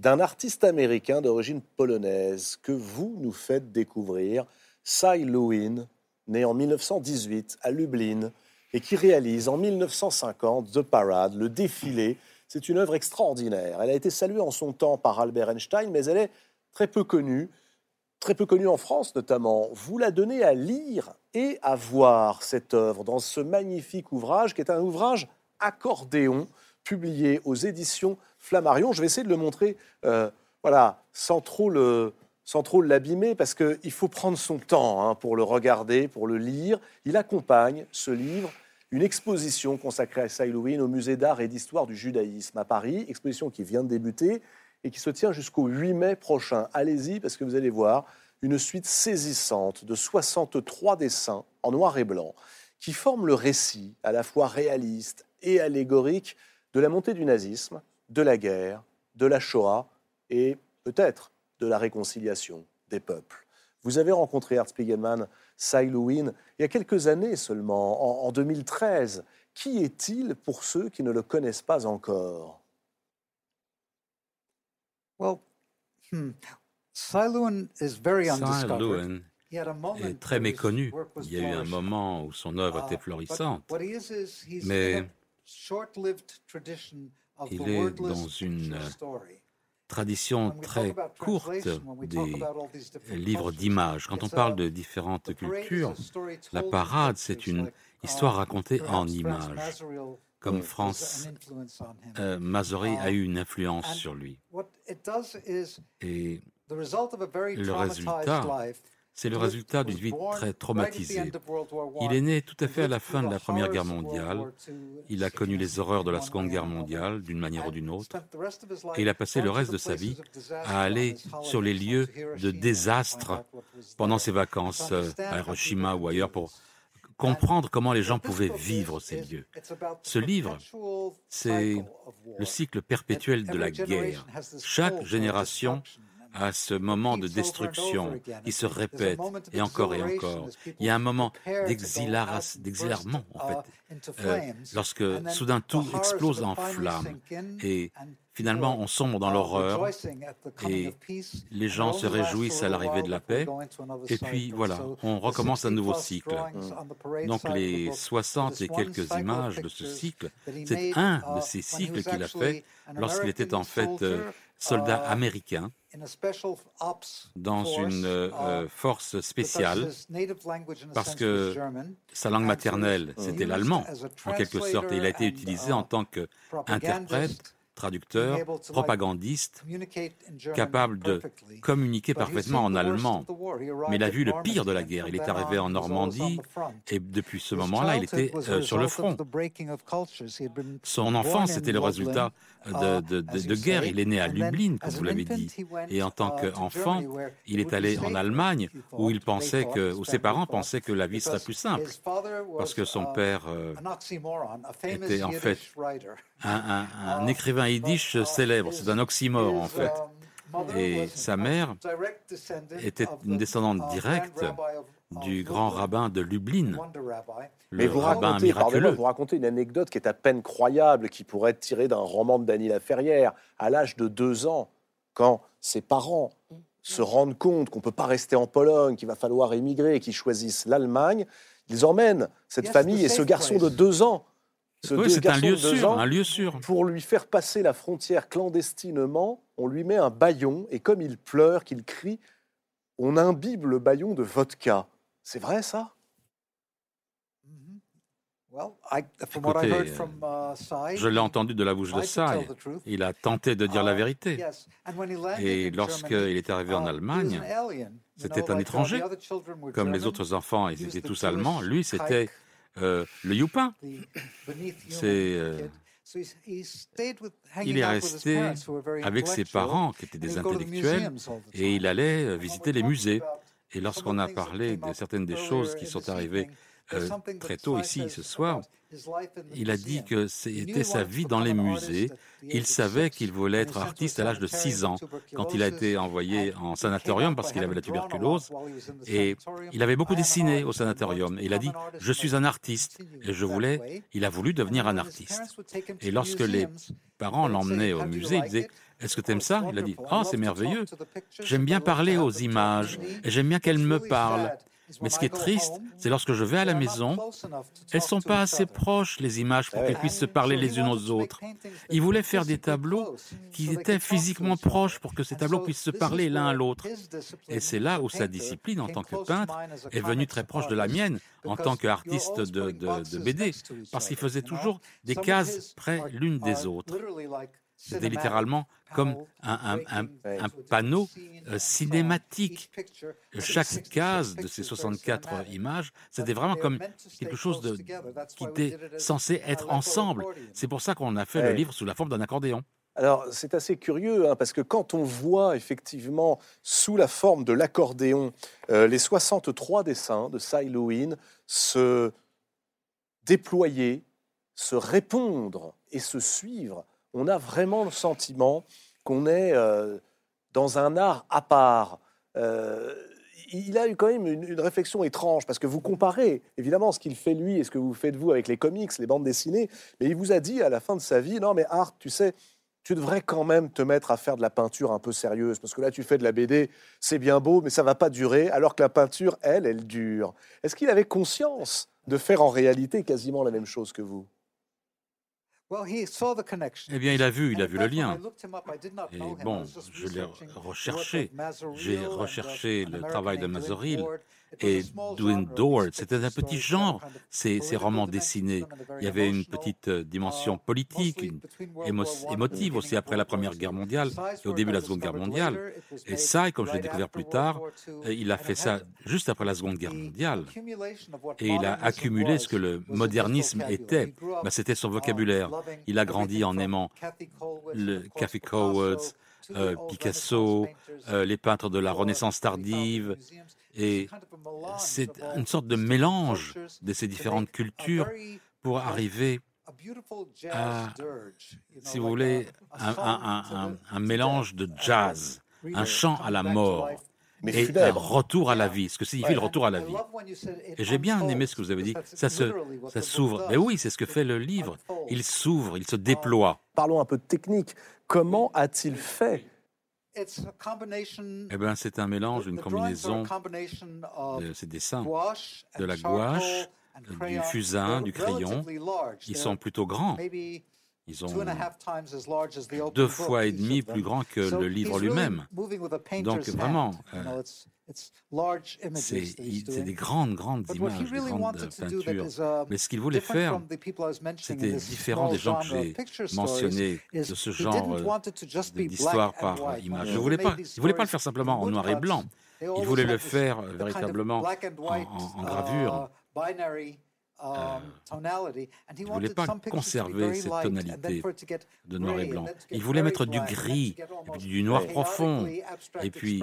d'un artiste américain d'origine polonaise que vous nous faites découvrir Cy Lewin, né en 1918 à Lublin et qui réalise en 1950 The Parade, le défilé. C'est une œuvre extraordinaire. Elle a été saluée en son temps par Albert Einstein, mais elle est très peu connue, très peu connue en France notamment. Vous la donnez à lire et à voir cette œuvre dans ce magnifique ouvrage qui est un ouvrage accordéon publié aux éditions Flammarion. Je vais essayer de le montrer, euh, voilà, sans trop le, sans trop l'abîmer, parce qu'il faut prendre son temps hein, pour le regarder, pour le lire. Il accompagne ce livre une exposition consacrée à Saïlouine au musée d'art et d'histoire du judaïsme à Paris, exposition qui vient de débuter et qui se tient jusqu'au 8 mai prochain. Allez-y parce que vous allez voir une suite saisissante de 63 dessins en noir et blanc qui forment le récit à la fois réaliste et allégorique de la montée du nazisme, de la guerre, de la Shoah et peut-être de la réconciliation des peuples. Vous avez rencontré Art Spiegelman, Cy Lewin, il y a quelques années seulement, en, 2013. Qui est-il pour ceux qui ne le connaissent pas encore? Well, hmm. Cy Lewin is very undiscovered. est très méconnu. Il y a eu un moment où son œuvre était uh, florissante, mais il est dans une tradition très courte des livres d'images. Quand on parle de différentes cultures, la parade, c'est une histoire racontée en images. Comme France, euh, a eu une influence sur lui. Et le résultat, c'est le résultat d'une vie très traumatisée. Il est né tout à fait à la fin de la Première Guerre mondiale. Il a connu les horreurs de la Seconde Guerre mondiale d'une manière ou d'une autre. Et il a passé le reste de sa vie à aller sur les lieux de désastre pendant ses vacances euh, à Hiroshima ou ailleurs pour comprendre comment les gens pouvaient vivre ces lieux. Ce livre, c'est le cycle perpétuel de la guerre. Chaque génération à ce moment de destruction qui se répète et encore et encore. Il y a un moment d'exilarement, en fait, euh, lorsque soudain tout explose en flammes et finalement on sombre dans l'horreur et les gens se réjouissent à l'arrivée de la paix et puis voilà, on recommence un nouveau cycle. Donc les 60 et quelques images de ce cycle, c'est un de ces cycles qu'il a fait lorsqu'il était en fait euh, soldat américain dans une euh, uh, force spéciale parce que sa langue maternelle, c'était l'allemand, en quelque sorte, et il a été utilisé en tant qu'interprète traducteur, propagandiste, capable de communiquer parfaitement en allemand. Mais il a vu le pire de la guerre. Il est arrivé en Normandie et depuis ce moment-là, il était euh, sur le front. Son enfance était le résultat de, de, guerre. Il est né à Lublin, comme vous l'avez dit. Et en tant qu'enfant, il est allé en Allemagne où il pensait que, où ses parents pensaient que la vie serait plus simple. Parce que son père euh, était en fait un, un, écrivain yiddish célèbre. C'est un oxymore, en fait. Et sa mère était une descendante directe du grand rabbin de Lublin, le vous rabbin racontez, miraculeux. Vous racontez une anecdote qui est à peine croyable, qui pourrait être tirée d'un roman de Dany Laferrière. À l'âge de deux ans, quand ses parents se rendent compte qu'on ne peut pas rester en Pologne, qu'il va falloir émigrer, qu'ils choisissent l'Allemagne, ils emmènent cette famille et ce garçon de deux ans oui, c'est un lieu sûr, un lieu sûr. Pour lui faire passer la frontière clandestinement, on lui met un baillon et comme il pleure, qu'il crie, on imbibe le baillon de vodka. C'est vrai ça? Écoutez, je l'ai entendu de la bouche de Sai. Il a tenté de dire la uh, vérité. Et lorsqu'il est arrivé en Allemagne, c'était un étranger. Comme les autres enfants, ils étaient tous allemands. Lui, c'était euh, le Youpin. [COUGHS] C'est. Euh, il est resté avec ses parents, qui étaient des intellectuels, et il allait visiter les musées. Et lorsqu'on a parlé de certaines des choses qui sont arrivées euh, très tôt ici ce soir, il a dit que c'était sa vie dans les musées. Il savait qu'il voulait être artiste à l'âge de 6 ans, quand il a été envoyé en sanatorium parce qu'il avait la tuberculose. Et il avait beaucoup dessiné au sanatorium. Et il a dit, je suis un artiste. Et je voulais, il a voulu devenir un artiste. Et lorsque les parents l'emmenaient au musée, ils disaient, est-ce que tu aimes ça? Il a dit, oh, c'est merveilleux. J'aime bien parler aux images et j'aime bien qu'elles me parlent. Mais ce qui est triste, c'est lorsque je vais à la maison, elles ne sont pas assez proches, les images, pour qu'elles puissent se parler les unes aux autres. Il voulait faire des tableaux qui étaient physiquement proches pour que ces tableaux puissent se parler l'un à l'autre. Et c'est là où sa discipline en tant que peintre est venue très proche de la mienne en tant qu'artiste de, de BD, parce qu'il faisait toujours des cases près l'une des autres. C'était littéralement comme un, panneau euh, cinématique. Chaque case de ces 64 images, c'était vraiment comme quelque chose de, qui était censé être ensemble. C'est pour ça qu'on a fait le livre sous la forme d'un accordéon. Alors, c'est assez curieux, hein, parce que quand on voit effectivement sous la forme de l'accordéon euh, les 63 dessins de Cy Lewin se déployer, se répondre et se suivre, on a vraiment le sentiment qu'on est euh, dans un art à part. Euh, il a eu quand même une, réflexion étrange, parce que vous comparez évidemment ce qu'il fait lui et ce que vous faites vous avec les comics, les bandes dessinées, mais il vous a dit à la fin de sa vie, non mais Art, tu sais, tu devrais quand même te mettre à faire de la peinture un peu sérieuse, parce que là tu fais de la BD, c'est bien beau, mais ça va pas durer, alors que la peinture, elle, elle dure. Est-ce qu'il avait conscience de faire en réalité quasiment la même chose que vous? Eh bien, il a vu, il a vu le lien. Et bon, je l'ai recherché. J'ai recherché le travail de Mazoril et Doing Door. C'était un petit genre, ces, romans dessinés. Il y avait une petite euh, dimension politique, émotive aussi après la Première Guerre mondiale et au début de la Seconde Guerre mondiale. Et ça, comme je l'ai découvert plus tard, euh, il a fait ça juste après la Seconde Guerre mondiale. Et il a accumulé ce que le modernisme était. Ben, C'était son vocabulaire. Il a grandi en aimant le Cathy Cowards, euh, Picasso, les peintres de la Renaissance tardive, et c'est une sorte de mélange de ces différentes cultures pour arriver à, si vous voulez, un, mélange de jazz, un chant à la mort. et un retour à la vie, ce que signifie le retour à la vie. Et j'ai bien aimé ce que vous avez dit, ça se, ça s'ouvre. Mais oui, c'est ce que fait le livre. Il s'ouvre, il se déploie. Parlons un peu de technique. Comment a-t-il fait eh bien, c'est un mélange, une combinaison de ces dessins, de la gouache, du fusain, du crayon. Ils sont plutôt grands. Ils ont deux fois et demi plus grand que le livre lui-même. Donc vraiment, euh, c'est des grandes, grandes images, des grandes peintures. Um, Mais ce qu'il voulait faire, c'était différent des gens que j'ai mentionnés de ce genre euh, d'histoire par image. Il ne voulait pas, il voulait pas le faire simplement en noir et blanc. Il voulait le faire véritablement en, gravure. Uh, euh, il ne voulait pas conserver cette tonalité de noir et blanc. Il voulait mettre du gris, du noir profond, et puis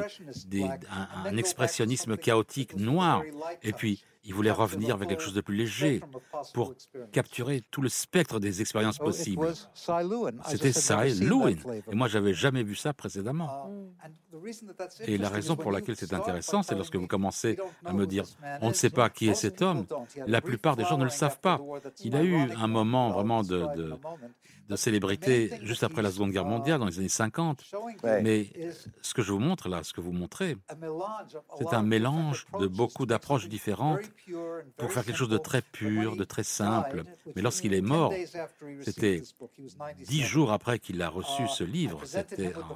un, expressionnisme chaotique noir, et puis Il voulait revenir avec quelque chose de plus léger pour capturer tout le spectre des expériences possibles. C'était Cy Lewin. Et moi, j'avais jamais vu ça précédemment. Et la raison pour laquelle c'est intéressant, c'est lorsque vous commencez à me dire, on ne sait pas qui est cet homme. La plupart des gens ne le savent pas. Il a eu un moment vraiment de, de célébrité juste après la Seconde Guerre mondiale, dans les années 50. Mais ce que je vous montre là, ce que vous montrez, c'est un mélange de beaucoup d'approches différentes pour faire quelque chose de très pur, de très simple. Mais lorsqu'il est mort, c'était dix jours après qu'il a reçu ce livre,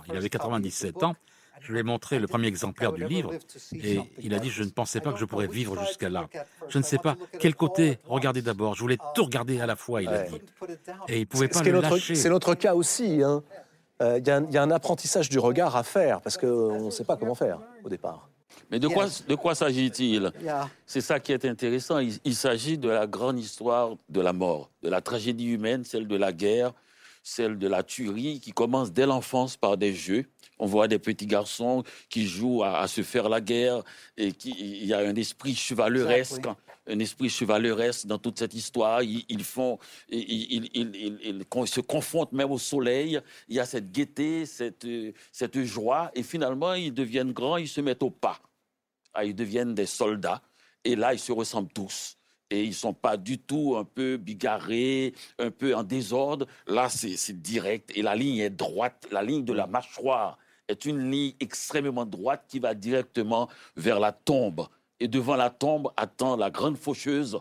il avait 97 ans, je lui ai montré le premier exemplaire du livre et il a dit Je ne pensais pas que je pourrais vivre jusqu'à là. Je ne sais pas quel côté regarder d'abord. Je voulais tout regarder à la fois, il a dit. Et il ne pouvait pas le lâcher. C'est notre cas aussi. Hein. Euh, il y, a un apprentissage du regard à faire parce qu'on ne sait pas comment faire au départ. Mais de quoi, de quoi s'agit-il? C'est ça qui est intéressant. Il, il s'agit de la grande histoire de la mort, de la tragédie humaine, celle de la guerre, celle de la tuerie, qui commence dès l'enfance par des jeux on voit des petits garçons qui jouent à, se faire la guerre et qui, il y a un esprit chevaleresque, un esprit chevaleresque dans toute cette histoire. Ils, font, ils, se confrontent même au soleil. Il y a cette gaieté, cette, cette joie, et finalement ils deviennent grands, ils se mettent au pas. Ah, ils deviennent des soldats, et là ils se ressemblent tous et ils sont pas du tout un peu bigarrés, un peu en désordre. Là, c'est direct et la ligne est droite, la ligne de la mâchoire est une ligne extrêmement droite qui va directement vers la tombe. Et devant la tombe attend la grande faucheuse.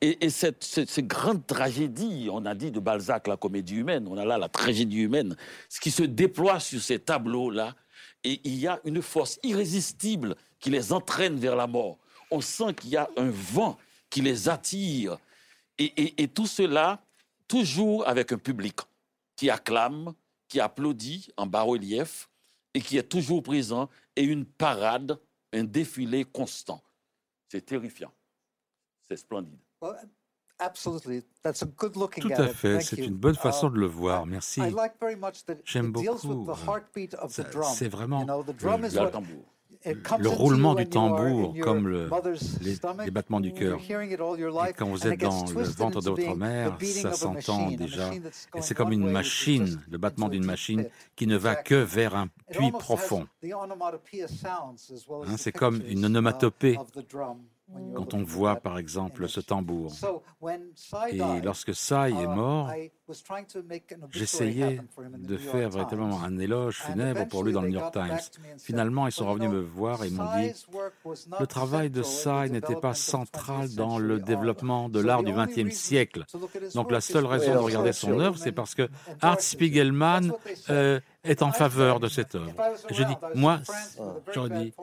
Et, cette, grande tragédie, on a dit de Balzac, la comédie humaine, on a là la tragédie humaine, ce qui se déploie sur ces tableaux-là. Et il y a une force irrésistible qui les entraîne vers la mort. On sent qu'il y a un vent qui les attire. Et, et tout cela, toujours avec un public qui acclame, qui applaudit en bas-relief, et qui est toujours présent, et une parade, un défilé constant. C'est terrifiant. C'est splendide. Tout à fait, c'est une bonne façon de le voir. Merci. J'aime beaucoup. C'est vraiment le, tambour le roulement du tambour comme le, les, battements du cœur. Et quand vous êtes dans le ventre de votre mère, ça s'entend déjà. Et c'est comme une machine, le battement d'une machine qui ne va que vers un puits profond. Hein, c'est comme une onomatopée quand on voit par exemple ce tambour. Et lorsque Sai est mort, j'essayais de faire véritablement un éloge funèbre pour lui dans le New York Times. Finalement, ils sont revenus me voir et m'ont dit le travail de Sai n'était pas central dans le développement de l'art du XXe siècle. Donc la seule raison de regarder son œuvre, c'est parce que Art Spiegelman euh, est en faveur de cette œuvre. Je dis, moi, j'aurais dit,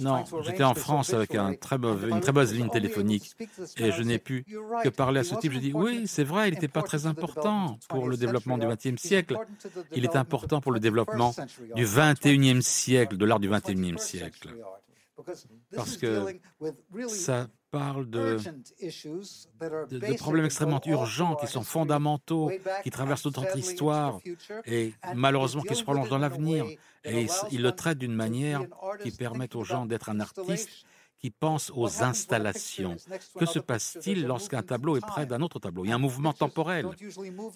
non, j'étais en France avec un très une très bonne ligne téléphonique. et je n'ai pu que parler à ce type. Je dis oui, c'est vrai, il n'était pas très important pour le développement du XXe siècle. Il est important pour le développement du XXIe siècle, de l'art du XXIe siècle. Parce que ça parle de, problèmes extrêmement urgents qui sont fondamentaux, qui traversent notre histoire et malheureusement qui se prolongent dans l'avenir. Et il le traite d'une manière qui permet aux gens d'être un artiste qui pense aux installations. Que se passe-t-il lorsqu'un tableau est près d'un autre tableau? Il y a un mouvement temporel.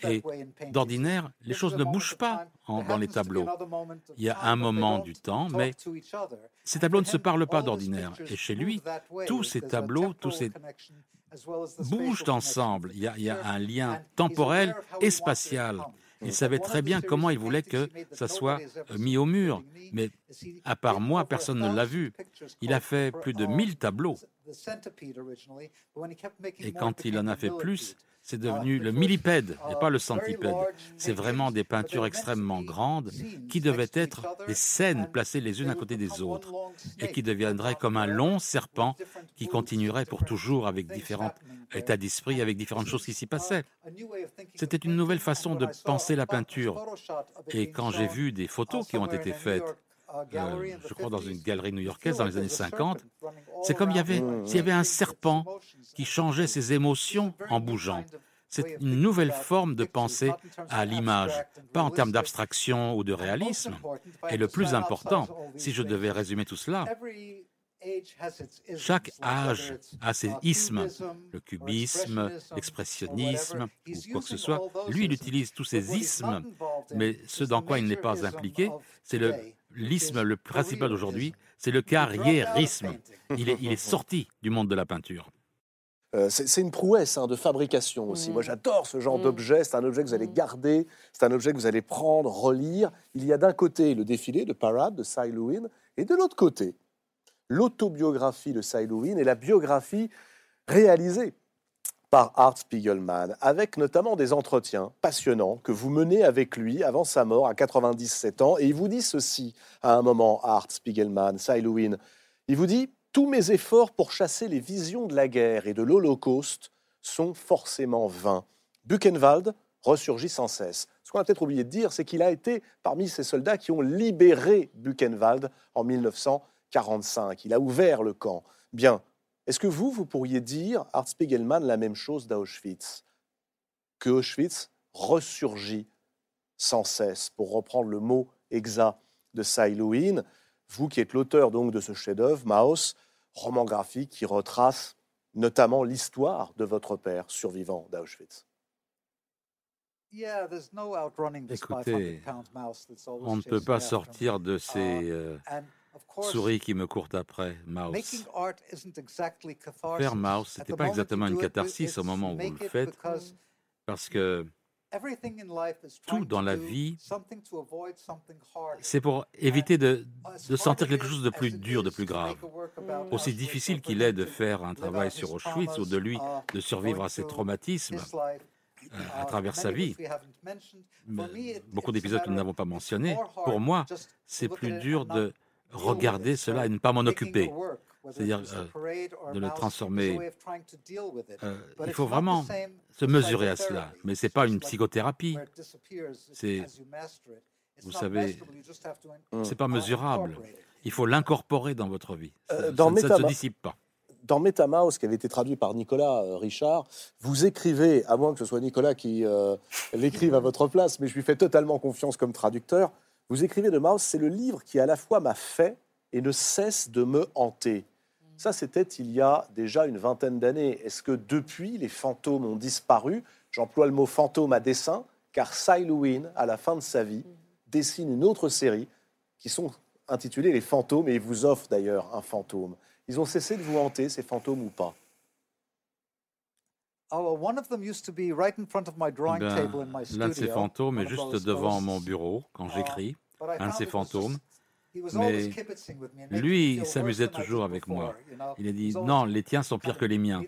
Et d'ordinaire, les choses ne bougent pas dans les tableaux. Il y a un moment du temps, mais ces tableaux ne se parlent pas d'ordinaire. Et chez lui, tous ces tableaux, tous ces bougent ensemble. Il y, a, il y a un lien temporel et spatial. Il savait très bien comment il voulait que ça soit euh, mis au mur, mais à part moi, personne ne l'a vu. Il a fait plus de 1000 tableaux. Et quand il en a fait plus, c'est devenu le millipède et pas le centipède. C'est vraiment des peintures extrêmement grandes qui devaient être des scènes placées les unes à côté des autres et qui deviendraient comme un long serpent qui continuerait pour toujours avec différents états d'esprit, avec différentes choses qui s'y passaient. C'était une nouvelle façon de penser la peinture. Et quand j'ai vu des photos qui ont été faites, euh, je crois dans une galerie new-yorkaise dans les années 50, c'est comme il y avait, s'il y avait un serpent qui changeait ses émotions en bougeant. C'est une nouvelle forme de penser à l'image, pas en termes d'abstraction ou de réalisme. Et le plus important, si je devais résumer tout cela, Chaque âge a ses ismes, le cubisme, l'expressionnisme ou quoi que ce soit. Lui, il utilise tous ces ismes, mais ce dans quoi il n'est pas impliqué, c'est le l'isme le principal aujourd'hui, c'est le carriérisme. Il est, il est sorti du monde de la peinture. Euh, c'est une prouesse hein, de fabrication aussi. Moi, j'adore ce genre d'objet. C'est un objet que vous allez garder, c'est un objet que vous allez prendre, relire. Il y a d'un côté le défilé de Parade de Cy Lewin, et de l'autre côté, l'autobiographie de Cy Lewin et la biographie réalisée par Art Spiegelman, avec notamment des entretiens passionnants que vous menez avec lui avant sa mort à 97 ans. Et il vous dit ceci à un moment, Art Spiegelman, Lewin. Il vous dit tous mes efforts pour chasser les visions de la guerre et de l'Holocauste sont forcément vains. Buchenwald ressurgit sans cesse. Ce qu'on a peut-être oublié de dire, c'est qu'il a été parmi ces soldats qui ont libéré Buchenwald en 1945. Il a ouvert le camp. Bien, est-ce que vous, vous pourriez dire, Art Spiegelman, la même chose d'Auschwitz Que Auschwitz ressurgit sans cesse, pour reprendre le mot exact de Lewin, vous qui êtes l'auteur donc de ce chef-d'œuvre, Maus, roman graphique qui retrace notamment l'histoire de votre père survivant d'Auschwitz? Écoutez, on ne peut pas sortir de ces uh, euh, souris qui me courent après, Maus. Faire Maus, ce n'était pas exactement une catharsis au moment où vous le faites, parce que tout dans la vie, c'est pour éviter de, de, sentir quelque chose de plus dur, de plus grave. Aussi difficile qu'il est de faire un travail sur Auschwitz ou de lui de survivre à ses traumatismes euh, à travers sa vie. Beaucoup d'épisodes que nous n'avons pas mentionnés. Pour moi, c'est plus dur de regarder cela et ne pas m'en occuper c'est-à-dire euh, de le transformer. Euh, il faut vraiment se mesurer à cela, mais ce n'est pas une psychothérapie. C'est, vous savez, c'est pas mesurable. Il faut l'incorporer dans votre vie. Euh, dans ça, ne se dissipe pas dans MetaMouse, qui avait été traduit par Nicolas Richard, vous écrivez, à moins que ce soit Nicolas qui l'écrive à votre place, mais je lui fais totalement confiance comme traducteur, vous écrivez de Mouse, c'est le livre qui à la fois m'a fait et ne cesse de me hanter. Ça, c'était il y a déjà une vingtaine d'années. Est-ce que depuis, les fantômes ont disparu? J'emploie le mot fantôme à dessein, car Cy Lewin, à la fin de sa vie, dessine une autre série qui sont intitulées Les fantômes, et il vous offre d'ailleurs un fantôme. Ils ont cessé de vous hanter, ces fantômes ou pas? L'un de ces fantômes est juste devant mon bureau quand j'écris. Un de ces fantômes. Mais lui s'amusait toujours avec moi. Il a dit non, les tiens sont pires que les miens.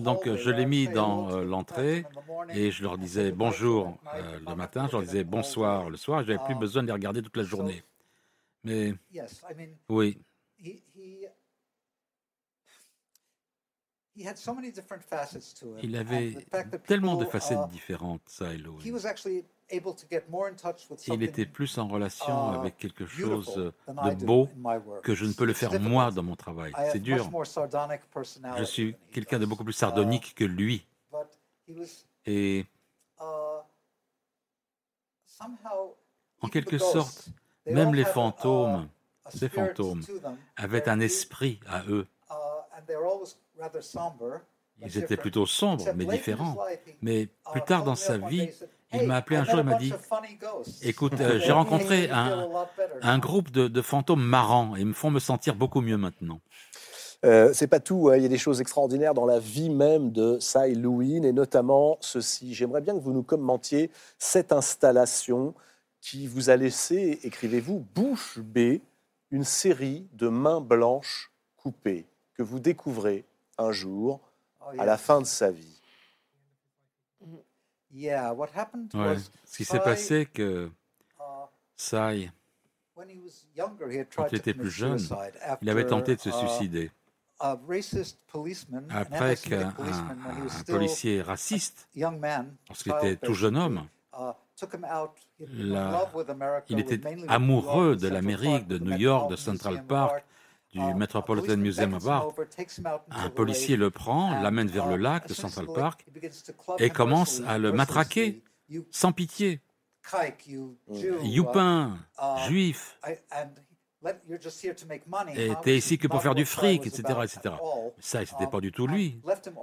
Donc je l'ai mis dans euh, l'entrée et je leur disais bonjour euh, le matin, je leur disais bonsoir le soir. Je n'avais plus besoin de les regarder toute la journée. Mais oui. Il avait tellement de facettes différentes, ça, Elohim. Il était plus en relation uh, avec quelque chose de beau que je ne peux le faire moi dans mon travail. C'est dur. Je suis quelqu'un de beaucoup plus sardonique uh, que lui. Et uh, en quelque sorte, même les fantômes, ces fantômes, avaient un esprit à eux. Ils étaient plutôt sombres, mais différents. Mais plus tard dans sa vie, il m'a appelé un jour et m'a dit Écoute, [LAUGHS] euh, j'ai rencontré un, groupe de, fantômes marrants et ils me font me sentir beaucoup mieux maintenant. Euh, c'est pas tout, hein. il y a des choses extraordinaires dans la vie même de Cy Lewin et notamment ceci. J'aimerais bien que vous nous commentiez cette installation qui vous a laissé, écrivez-vous, bouche bée, une série de mains blanches coupées que vous découvrez un jour oh, à la fin de sa vie. Ce qui s'est passé, que uh, Sai, quand il était plus jeune, il avait tenté de se uh, suicider. Après qu'un policier raciste, lorsqu'il était tout jeune homme, uh, il était amoureux de l'Amérique, de New York, de Central Park, du Metropolitan Museum of Art, un policier le prend, l'amène vers le lac de Central Park et commence à le matraquer sans pitié. Youpin, juif. et était ici que pour faire du fric, etc., etc. Ça, c'était pas du tout lui.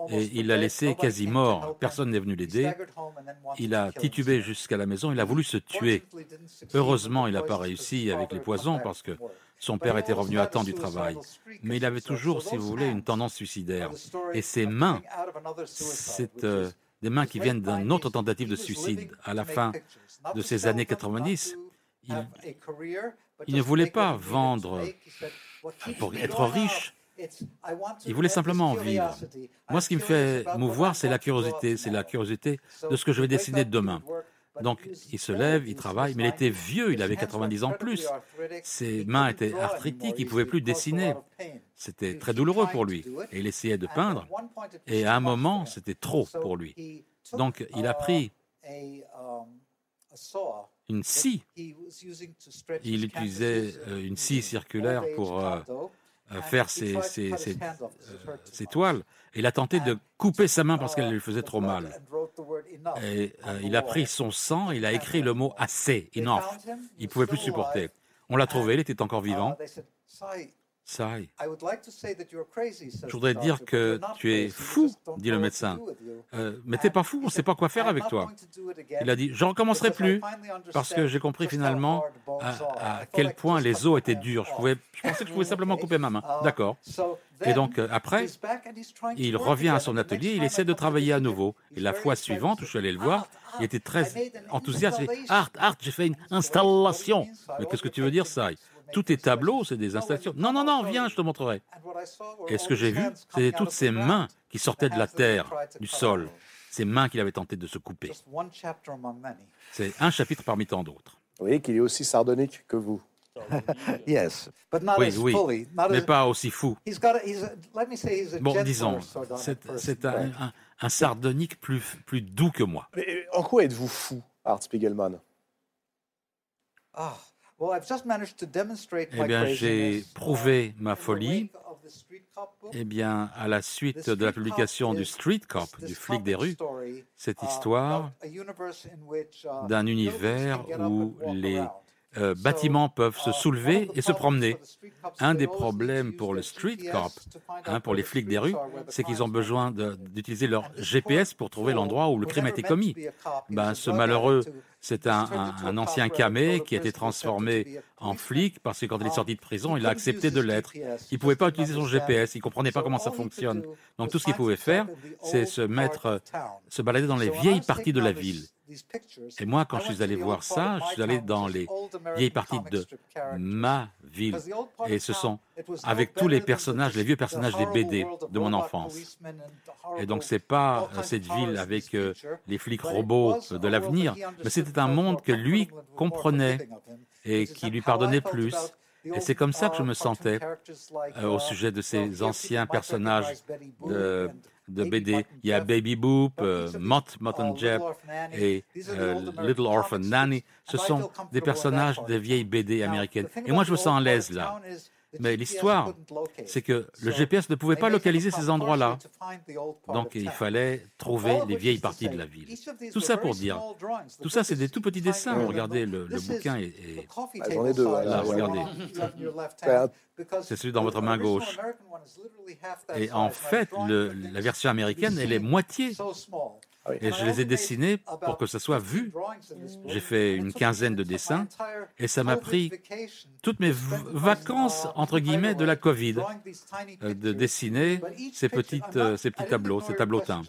Et il l'a laissé quasi mort. Personne n'est venu l'aider. Il a titubé jusqu'à la maison. Il a voulu se tuer. Heureusement, il n'a pas réussi avec les poisons parce que son père était revenu à temps du travail. Mais il avait toujours, si vous voulez, une tendance suicidaire. Et ses mains, c'est euh, des mains qui viennent d'une autre tentative de suicide à la fin de ces années 90. Il, ne voulait pas vendre pour être riche. Il voulait simplement vivre. Moi, ce qui me fait mouvoir, c'est la curiosité. C'est la curiosité de ce que je vais dessiner demain. Donc, il se lève, il travaille, mais il était vieux, il avait 90 ans plus. Ses mains étaient arthritiques, il ne pouvait plus dessiner. C'était très douloureux pour lui. Et il essayait de peindre, et à un moment, c'était trop pour lui. Donc, il a pris une scie. Il utilisait euh, une scie circulaire pour euh, euh, faire ses, toiles. il a tenté de couper sa main parce qu'elle lui faisait trop mal. Et il a pris son sang, il a écrit le mot assez, enough. Il ne pouvait plus supporter. On l'a trouvé, il était encore vivant. Je voudrais dire que tu es fou, dit le médecin. Euh, mais t'es pas fou, on ne sait pas quoi faire avec toi. Il a dit, je ne recommencerai plus, parce que j'ai compris finalement à, quel point les os étaient durs. Je, pouvais, je pensais que je pouvais [LAUGHS] simplement couper ma main. D'accord. Et donc euh, après, il revient à son atelier, il essaie de travailler à nouveau. Et la fois suivante, où je suis allé le voir, il était très enthousiaste. Art, Art, j'ai fait une installation. Mais qu'est-ce que tu veux dire ça tous tes tableaux, c'est des installations. Non, non, non, viens, je te montrerai. Et ce que j'ai vu, c'était toutes ces mains qui sortaient de la terre, du sol, ces mains qu'il avait tenté de se couper. C'est un chapitre parmi tant d'autres. Vous voyez qu'il est aussi sardonique que vous. [LAUGHS] oui, oui, mais pas aussi fou. Bon, disons, c'est un, sardonique plus, plus doux que moi. Mais en quoi êtes-vous fou, Art Spiegelman? Ah, eh bien, j'ai prouvé ma folie eh bien, à la suite de la publication du Street Cop, du flic des rues, cette histoire d'un univers où les euh, bâtiments peuvent se soulever et se promener. Un des problèmes pour le Street Cop, hein, pour les flics des rues, c'est qu'ils ont besoin d'utiliser leur GPS pour trouver l'endroit où le crime a été commis. Ben, ce malheureux c'est un, ancien camé qui a été transformé en flic parce que quand il est sorti de prison, il a accepté de l'être. Il ne pouvait pas utiliser son GPS, il ne comprenait pas comment ça fonctionne. Donc tout ce qu'il pouvait faire, c'est se mettre, se balader dans les vieilles parties de la ville. Et moi, quand je suis allé voir ça, je suis allé dans les vieilles parties de ma ville. Et ce sont avec tous les personnages, les vieux personnages des BD de mon enfance. Et donc, ce n'est pas cette ville avec euh, les flics robots de l'avenir, mais c'était un monde que lui comprenait et qui lui pardonnait plus. Et c'est comme ça que je me sentais euh, au sujet de ces anciens personnages de, BD. Il y a Baby Boop, euh, Mott, Mott and Jeb et euh, Little Orphan Nanny. Ce sont des personnages de vieilles BD américaines. Et moi, je me sens à l'aise là. Mais l'histoire, c'est que le GPS ne pouvait pas localiser ces endroits-là. Donc il fallait trouver les vieilles parties de la ville. Tout ça pour dire, tout ça c'est des tout petits dessins. Regardez, le, bouquin est... J'en ai deux. Là, regardez. C'est celui dans votre main gauche. Et en fait, la version américaine, elle est moitié ah et je les ai dessinés pour que ça soit vu. J'ai fait une quinzaine de dessins et ça m'a pris toutes mes vacances, entre guillemets, de la Covid, euh, de dessiner ces, petites, euh, ces petits tableaux, ces tableaux teints.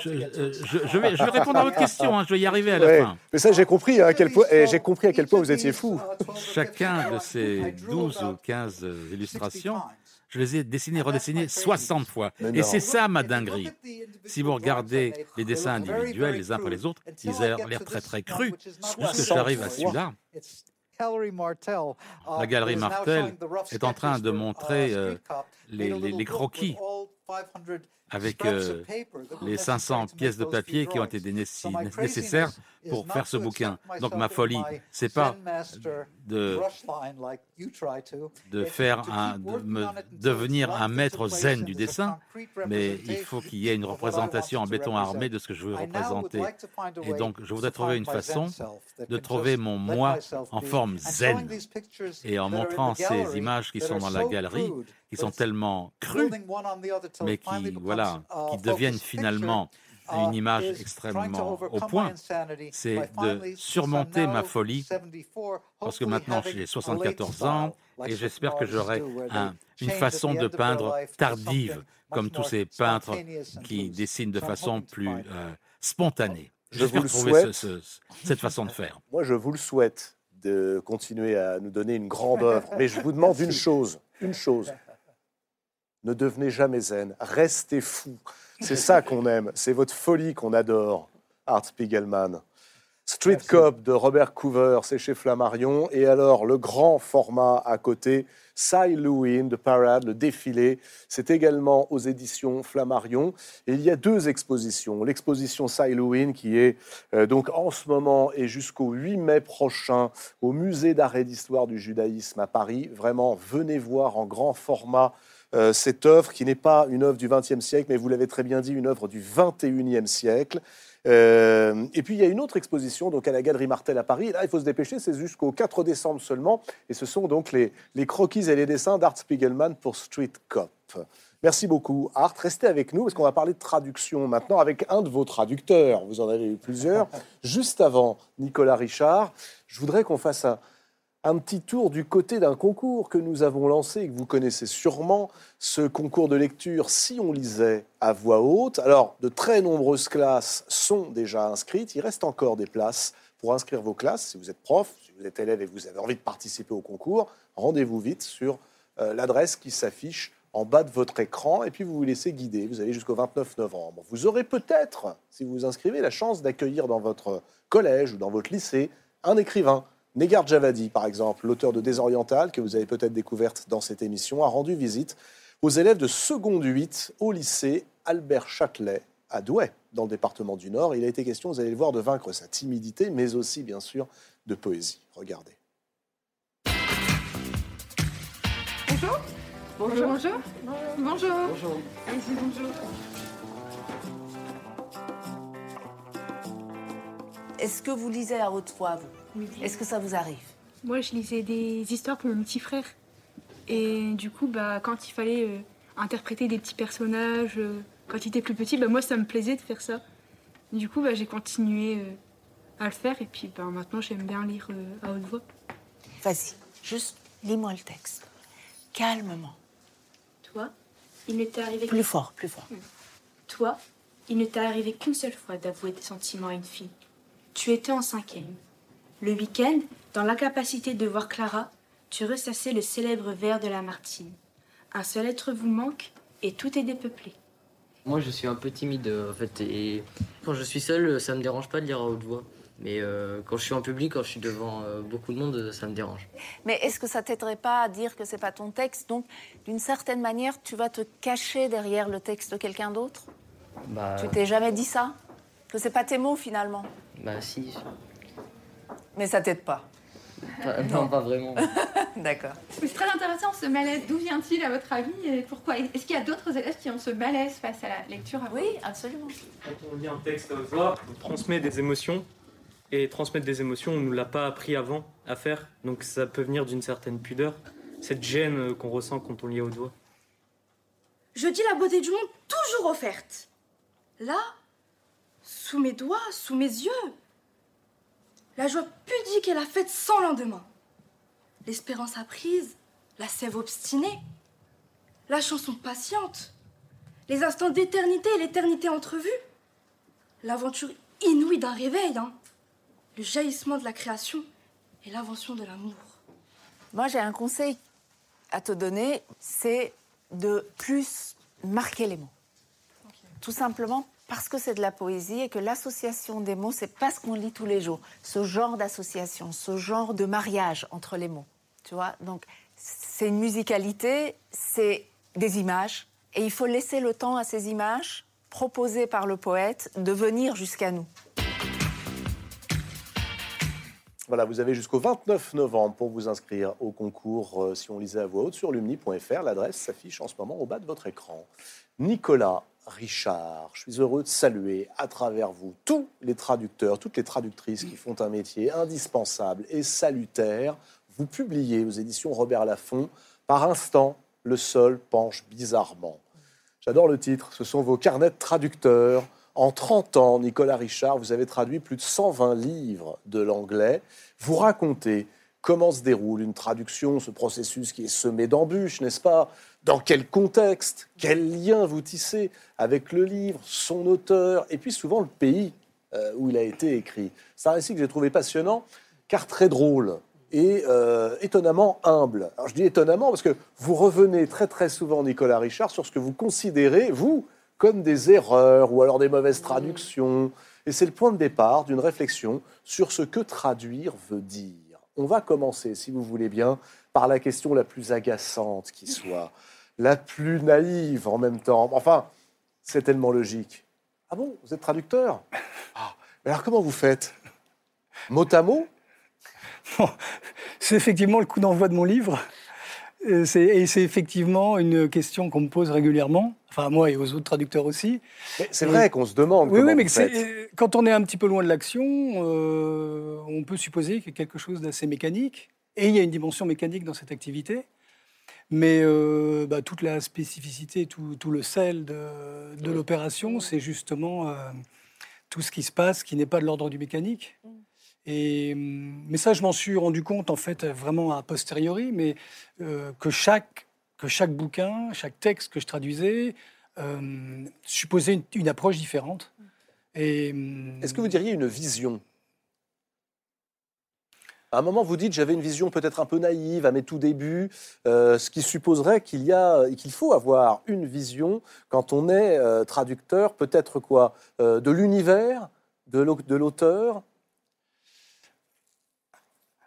Je, euh, je, vais, je vais, répondre à votre [LAUGHS] question, hein, je vais y arriver à la fin. Mais ça, j'ai compris, à quel point, j'ai compris à quel point vous étiez fou. Chacun de ces 12 ou 15 illustrations je les ai dessinés, redessinés 60 fois. Et c'est ça ma dinguerie. Si vous regardez les dessins individuels les uns après les autres, ils ont l'air très très crus. Jusque j'arrive à celui-là. La galerie Martel est en train de montrer euh, les, les, croquis avec euh, les 500 pièces de papier qui ont été nécessaires pour faire ce bouquin. Donc ma folie, c'est pas de, de faire un, de me devenir un maître zen du dessin, mais il faut qu'il y ait une représentation en béton armé de ce que je veux représenter. Et donc je voudrais trouver une façon de trouver mon moi en forme zen. Et en montrant ces images qui sont dans la galerie, qui sont tellement crues, mais qui, voilà, qui deviennent finalement une image extrêmement au point, c'est de surmonter ma folie, parce que maintenant j'ai 74 ans et j'espère que j'aurai une façon de peindre tardive, comme tous ces peintres qui dessinent de façon plus euh, spontanée. J'espère trouver cette façon de faire. Moi, je vous le souhaite de continuer à nous donner une grande œuvre, mais je vous demande une chose, une chose. Ne devenez jamais zen, restez fou. C'est ça qu'on aime, c'est votre folie qu'on adore, Art Spiegelman. Street Cop de Robert Coover, c'est chez Flammarion. Et alors, le grand format à côté, Cy Lewin de Parade, le défilé, c'est également aux éditions Flammarion. Et il y a deux expositions. L'exposition Cy Lewin qui est euh, donc en ce moment et jusqu'au 8 mai prochain au Musée d'art et d'histoire du judaïsme à Paris. Vraiment, venez voir en grand format euh, cette œuvre qui n'est pas une œuvre du XXe siècle, mais vous l'avez très bien dit, une œuvre du XXIe siècle. Euh, et puis il y a une autre exposition donc à la Galerie Martel à Paris. là, il faut se dépêcher, c'est jusqu'au 4 décembre seulement. Et ce sont donc les, les croquis et les dessins d'Art Spiegelman pour Street Cop. Merci beaucoup, Art. Restez avec nous parce qu'on va parler de traduction maintenant avec un de vos traducteurs. Vous en avez eu plusieurs. [LAUGHS] Juste avant, Nicolas Richard, je voudrais qu'on fasse un, un petit tour du côté d'un concours que nous avons lancé et que vous connaissez sûrement, ce concours de lecture Si on lisait à voix haute. Alors, de très nombreuses classes sont déjà inscrites. Il reste encore des places pour inscrire vos classes. Si vous êtes prof, si vous êtes élève et vous avez envie de participer au concours, rendez-vous vite sur euh, l'adresse qui s'affiche en bas de votre écran et puis vous vous laissez guider. Vous allez jusqu'au 29 novembre. Vous aurez peut-être, si vous vous inscrivez, la chance d'accueillir dans votre collège ou dans votre lycée un écrivain Negar Javadi, par exemple, l'auteur de Désoriental, que vous avez peut-être découverte dans cette émission, a rendu visite aux élèves de seconde 8 au lycée Albert Châtelet à Douai, dans le département du Nord. Il a été question, vous allez le voir, de vaincre sa timidité, mais aussi, bien sûr, de poésie. Regardez. Bonjour. Bonjour. Bonjour. Bonjour. Bonjour. bonjour. Est-ce que vous lisez à haute voix, vous est-ce que ça vous arrive Moi, je lisais des histoires pour mon petit frère. Et du coup, bah, quand il fallait euh, interpréter des petits personnages, euh, quand il était plus petit, bah, moi, ça me plaisait de faire ça. Du coup, bah, j'ai continué euh, à le faire. Et puis bah, maintenant, j'aime bien lire à haute voix. Vas-y, juste lis-moi le texte. Calmement. Toi, il ne t'est arrivé... Plus fort, plus fort. Toi, il ne t'est arrivé qu'une seule fois d'avouer tes sentiments à une fille. Tu étais en cinquième. Le week-end, dans l'incapacité de voir Clara, tu ressassais le célèbre vers de Lamartine. Un seul être vous manque et tout est dépeuplé. Moi, je suis un peu timide, en fait, et quand je suis seul, ça me dérange pas de lire à haute voix. Mais euh, quand je suis en public, quand je suis devant euh, beaucoup de monde, ça me dérange. Mais est-ce que ça t'aiderait pas à dire que c'est pas ton texte? Donc, d'une certaine manière, tu vas te cacher derrière le texte de quelqu'un d'autre? Bah... Tu t'es jamais dit ça? Que c'est pas tes mots finalement Bah si. Mais ça t'aide pas [LAUGHS] Non, pas vraiment. [LAUGHS] D'accord. C'est très intéressant ce malaise. D'où vient-il à votre avis et pourquoi? Est-ce qu'il y a d'autres élèves qui ont ce malaise face à la lecture Oui, absolument. Quand on lit un texte à voix, on transmet des émotions. Et transmettre des émotions, on ne nous l'a pas appris avant à faire. Donc ça peut venir d'une certaine pudeur. Cette gêne qu'on ressent quand on lit à haute voix. Je dis la beauté du monde toujours offerte. Là, sous mes doigts, sous mes yeux, la joie pudique et la fête sans lendemain. L'espérance apprise, la sève obstinée. La chanson patiente. Les instants d'éternité et l'éternité entrevue. L'aventure inouïe d'un réveil. Hein. Le jaillissement de la création et l'invention de l'amour. Moi, j'ai un conseil à te donner, c'est de plus marquer les mots. Tout simplement parce que c'est de la poésie et que l'association des mots, c'est pas ce qu'on lit tous les jours. Ce genre d'association, ce genre de mariage entre les mots. Tu vois Donc, c'est une musicalité, c'est des images, Et il faut laisser le temps à ces images proposées par le poète de venir jusqu'à nous. Voilà, vous avez jusqu'au 29 novembre pour vous inscrire au concours euh, Si on lisait à voix haute sur lumni.fr. L'adresse s'affiche en ce moment au bas de votre écran. Nicolas Richard, je suis heureux de saluer à travers vous tous les traducteurs, toutes les traductrices qui font un métier indispensable et salutaire. Vous publiez aux éditions Robert Laffont Par instant, le sol penche bizarrement. J'adore le titre, ce sont vos carnets de traducteurs en 30 ans, Nicolas Richard, vous avez traduit plus de 120 livres de l'anglais. Vous racontez comment se déroule une traduction, ce processus qui est semé d'embûches, n'est-ce pas? Dans quel contexte? Quel lien vous tissez avec le livre, son auteur, et puis souvent le pays euh, où il a été écrit? C'est un récit que j'ai trouvé passionnant, car très drôle et euh, étonnamment humble. Alors je dis étonnamment parce que vous revenez très très souvent, Nicolas Richard, sur ce que vous considérez, vous, comme des erreurs ou alors des mauvaises traductions. Et c'est le point de départ d'une réflexion sur ce que traduire veut dire. On va commencer, si vous voulez bien, par la question la plus agaçante qui soit, la plus naïve en même temps. Enfin, c'est tellement logique. Ah bon, vous êtes traducteur? Ah, alors comment vous faites? Mot à mot? C'est effectivement le coup d'envoi de mon livre. Euh, et c'est effectivement une question qu'on me pose régulièrement, enfin à moi et aux autres traducteurs aussi. C'est vrai qu'on se demande. Oui, oui, mais quand on est un petit peu loin de l'action, euh, on peut supposer qu'il y a quelque chose d'assez mécanique. Et il y a une dimension mécanique dans cette activité. Mais euh, bah, toute la spécificité, tout, tout le sel de, de l'opération, c'est justement tout ce qui se passe qui n'est pas de l'ordre du mécanique. Et, mais ça, je m'en suis rendu compte en fait vraiment a posteriori, mais euh, que, chaque, que chaque bouquin, chaque texte que je traduisais euh, supposait une, approche différente. Est-ce que vous diriez une vision? À un moment, vous dites, j'avais une vision peut-être un peu naïve à mes tout débuts, euh, ce qui supposerait qu'il y faut avoir une vision quand on est traducteur, peut-être quoi, de l'univers, de l'auteur,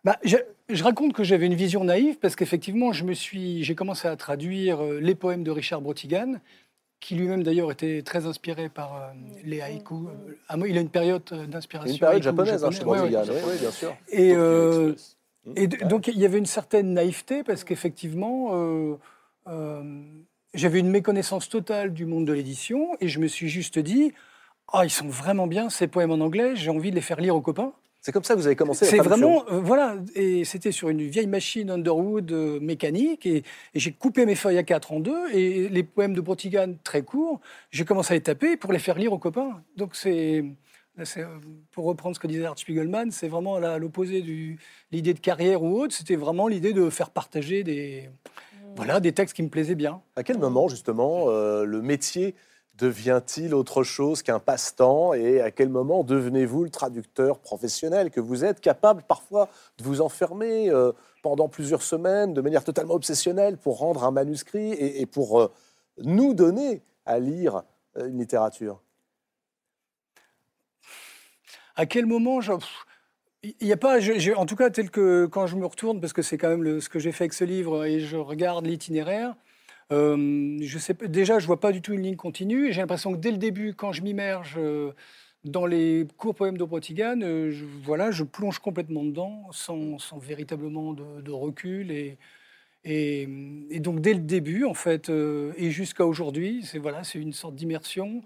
bah, je, raconte que j'avais une vision naïve parce qu'effectivement, je me suis, j'ai commencé à traduire euh, les poèmes de Richard Brotigan, qui lui-même d'ailleurs était très inspiré par euh, les haïkus. Euh, il a une période d'inspiration. Une période japonaise, hein, chez Brotigan, oui, bien sûr. Et, et donc il y avait une certaine naïveté parce qu'effectivement, j'avais une méconnaissance totale du monde de l'édition et je me suis juste dit, ah, ils sont vraiment bien ces poèmes en anglais, j'ai envie de les faire lire aux copains. C'est comme ça que vous avez commencé C'est vraiment, euh, voilà, et c'était sur une vieille machine Underwood euh, mécanique, et, j'ai coupé mes feuilles à quatre en deux, et les poèmes de Brotigan très courts, j'ai commencé à les taper pour les faire lire aux copains. Donc c'est, euh, pour reprendre ce que disait Art Spiegelman, c'est vraiment à l'opposé de l'idée de carrière ou autre, c'était vraiment l'idée de faire partager des, voilà, des textes qui me plaisaient bien. À quel moment, justement, le métier devient-il autre chose qu'un passe-temps et à quel moment devenez-vous le traducteur professionnel que vous êtes, capable parfois de vous enfermer euh, pendant plusieurs semaines de manière totalement obsessionnelle pour rendre un manuscrit et, pour euh, nous donner à lire euh, une littérature? À quel moment il n'y a pas, en tout cas tel que quand je me retourne, parce que c'est quand même ce que j'ai fait avec ce livre et je regarde l'itinéraire, euh, je sais, déjà, je vois pas du tout une ligne continue. J'ai l'impression que dès le début, quand je m'immerge euh, dans les courts poèmes de euh, je, voilà, je plonge complètement dedans, sans, véritablement de, recul. Et, et, donc, dès le début, en fait, et jusqu'à aujourd'hui, c'est voilà, c'est une sorte d'immersion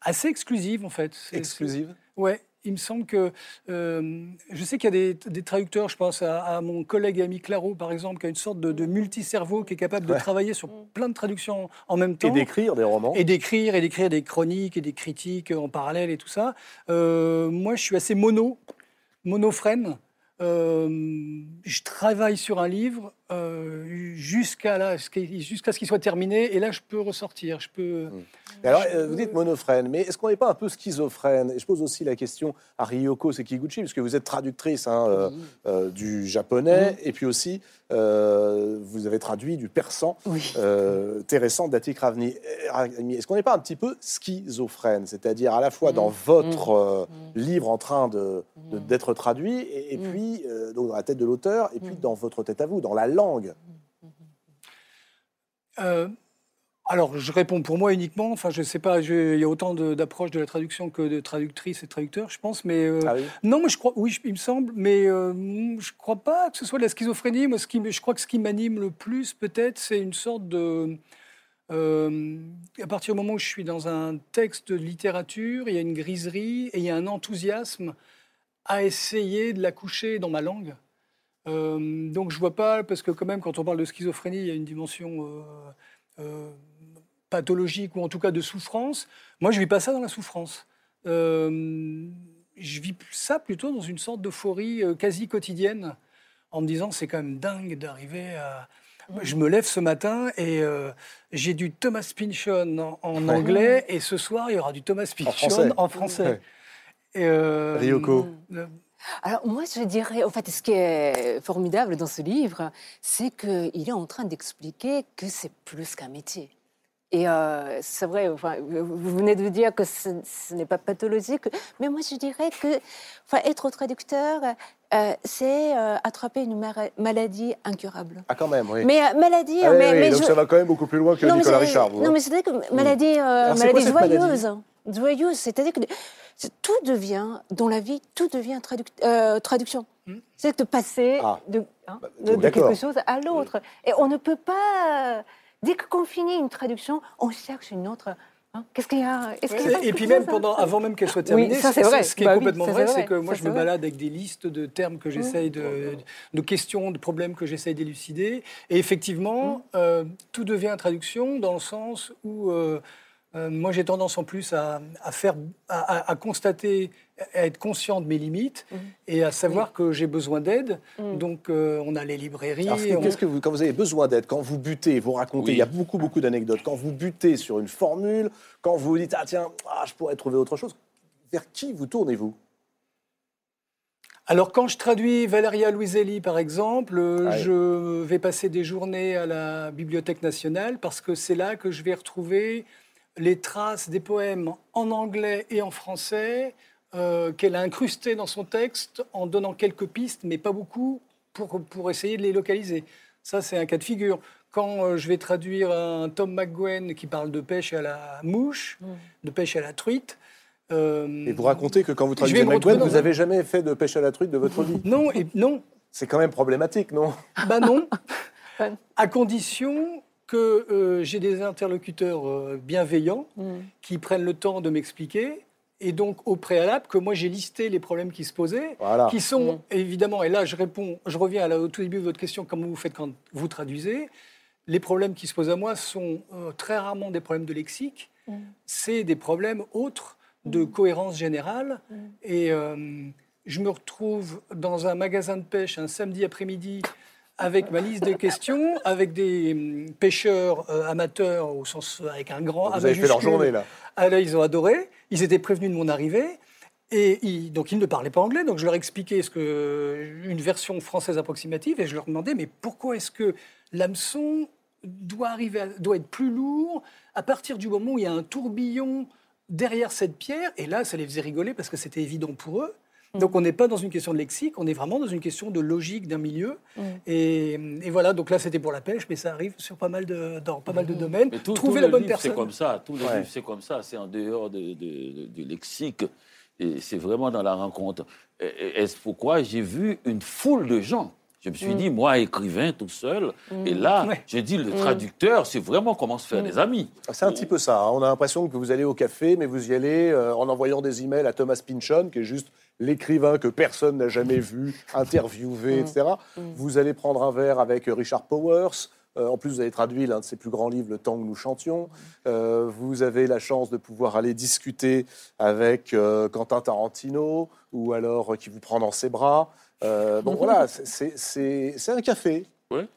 assez exclusive, en fait. Exclusive Ouais il me semble que. Euh, je sais qu'il y a des, traducteurs, je pense à, mon collègue et ami Claro, par exemple, qui a une sorte de, de multi-cerveau qui est capable de travailler sur plein de traductions en même temps. Et d'écrire des romans. Et d'écrire, et d'écrire des chroniques et des critiques en parallèle et tout ça. Euh, moi, je suis assez mono, monophrène. Euh, je travaille sur un livre euh, jusqu'à là, jusqu'à ce qu'il soit terminé, et là je peux ressortir. Je peux. Mmh. Alors, euh, vous dites monophrène, mais est-ce qu'on n'est pas un peu schizophrène? Et je pose aussi la question à Ryoko Sekiguchi, puisque vous êtes traductrice hein, du japonais, et puis aussi vous avez traduit du persan, oui. Terressan d'Atik Ravni. Est-ce qu'on n'est pas un petit peu schizophrène? C'est-à-dire à la fois dans mmh. votre mmh. livre en train d'être traduit, et, puis donc dans la tête de l'auteur, et puis dans votre tête à vous, dans la langue euh, alors, je réponds pour moi uniquement. Enfin, je ne sais pas, il y a autant d'approches de, la traduction que de traductrices et traducteurs, je pense. Mais euh, ah non, moi, je crois, oui, il me semble, mais euh, je ne crois pas que ce soit de la schizophrénie. Moi, ce qui, je crois que ce qui m'anime le plus, peut-être, c'est une sorte de. Euh, à partir du moment où je suis dans un texte de littérature, il y a une griserie et il y a un enthousiasme à essayer de la coucher dans ma langue. Donc je vois pas, parce que quand même, quand on parle de schizophrénie, il y a une dimension pathologique ou en tout cas de souffrance. Moi, je vis pas ça dans la souffrance. Euh, je vis ça plutôt dans une sorte d'euphorie euh, quasi quotidienne, en me disant c'est quand même dingue d'arriver à. Je me lève ce matin et euh, j'ai du Thomas Pynchon en, anglais et ce soir il y aura du Thomas Pynchon en français. Ryoko. Alors moi, je dirais, en fait, ce qui est formidable dans ce livre, c'est qu'il est en train d'expliquer que c'est plus qu'un métier. Et euh, c'est vrai, enfin, vous venez de dire que ce, n'est pas pathologique, mais moi je dirais que enfin, être traducteur, euh, c'est euh, attraper une maladie incurable. Ah, quand même, oui. Mais maladie. Ah mais, donc ça va quand même beaucoup plus loin que Nicolas Richard. non, mais c'est-à-dire que maladie, maladie joyeuse. Joyeuse, c'est-à-dire que tout devient, dans la vie, tout devient traduction. Hmm. C'est de passer ah. de, hein, bah, de, quelque chose à l'autre. Et on ne peut pas Dès qu'on finit une traduction, on cherche une autre. Hein. Qu'est-ce qu'il y a, Et puis même pendant, avant même qu'elle soit terminée, ça, c'est vrai. ce qui est bah complètement vrai, c'est que moi je me balade avec des listes de termes que j'essaye de, de questions, de problèmes que j'essaye d'élucider. Et effectivement, mmh. euh, tout devient traduction dans le sens où euh, euh, moi, j'ai tendance en plus à, faire, à, constater, à être conscient de mes limites mhm. et à savoir que j'ai besoin d'aide. Mhm. Donc, euh, on a les librairies. qu'est-ce que vous, quand vous avez besoin d'aide, quand vous butez, vous racontez, il y a beaucoup, beaucoup d'anecdotes. Quand vous butez sur une formule, quand vous dites, ah tiens, ah, je pourrais trouver autre chose, vers qui vous tournez-vous? Alors, quand je traduis Valeria Luiselli, par exemple, euh, je vais passer des journées à la Bibliothèque nationale parce que c'est là que je vais retrouver les traces des poèmes en anglais et en français euh, qu'elle a incrustés dans son texte en donnant quelques pistes, mais pas beaucoup, pour, pour essayer de les localiser. Ça, c'est un cas de figure. Quand euh, je vais traduire un Tom McGwen qui parle de pêche à la mouche, mm. de pêche à la truite, euh, et vous racontez que quand vous traduisez McGwen, vous n'avez jamais fait de pêche à la truite de votre vie Non, et non. C'est quand même problématique, non? Bah non. [LAUGHS] à condition que euh, j'ai des interlocuteurs euh, bienveillants mm. qui prennent le temps de m'expliquer. Et donc, au préalable, que moi j'ai listé les problèmes qui se posaient, qui sont mm. évidemment, et là je réponds, je reviens à au tout début de votre question, comment vous faites quand vous traduisez. Les problèmes qui se posent à moi sont euh, très rarement des problèmes de lexique, mm. c'est des problèmes autres de cohérence générale. Et je me retrouve dans un magasin de pêche un samedi après-midi avec ma liste de questions, avec des hum, pêcheurs euh, amateurs, au sens avec un grand. Vous avez fait leur journée là. Ah, là, ils ont adoré. Ils étaient prévenus de mon arrivée. Et donc ils ne parlaient pas anglais, donc je leur expliquais ce que, une version française approximative et je leur demandais mais pourquoi est-ce que l'hameçon doit, arriver doit être plus lourd à partir du moment où il y a un tourbillon derrière cette pierre? Et là, ça les faisait rigoler parce que c'était évident pour eux. Mm. Donc on n'est pas dans une question de lexique, on est vraiment dans une question de logique d'un milieu. Mm. Et, voilà, donc là c'était pour la pêche, mais ça arrive sur pas mal de, dans pas mal de mm. domaines. Trouver la bonne personne. C'est comme ça, tous les livres c'est comme ça, c'est en dehors du lexique. Et c'est vraiment dans la rencontre. Est-ce pourquoi j'ai vu une foule de gens? Je me suis dit, moi, écrivain tout seul, et là, j'ai dit, le traducteur, c'est vraiment comment se faire des amis. Ah, c'est un petit peu ça. Hein. On a l'impression que vous allez au café, mais vous y allez euh, en envoyant des emails à Thomas Pynchon, qui est juste l'écrivain que personne n'a jamais vu, interviewé, etc. Mm. Mm. Vous allez prendre un verre avec Richard Powers. Euh, en plus, vous avez traduit l'un de ses plus grands livres, Le temps que nous chantions. Euh, vous avez la chance de pouvoir aller discuter avec euh, Quentin Tarantino, ou alors qui vous prend dans ses bras. bon, [LAUGHS] voilà, c'est un café. Ouais.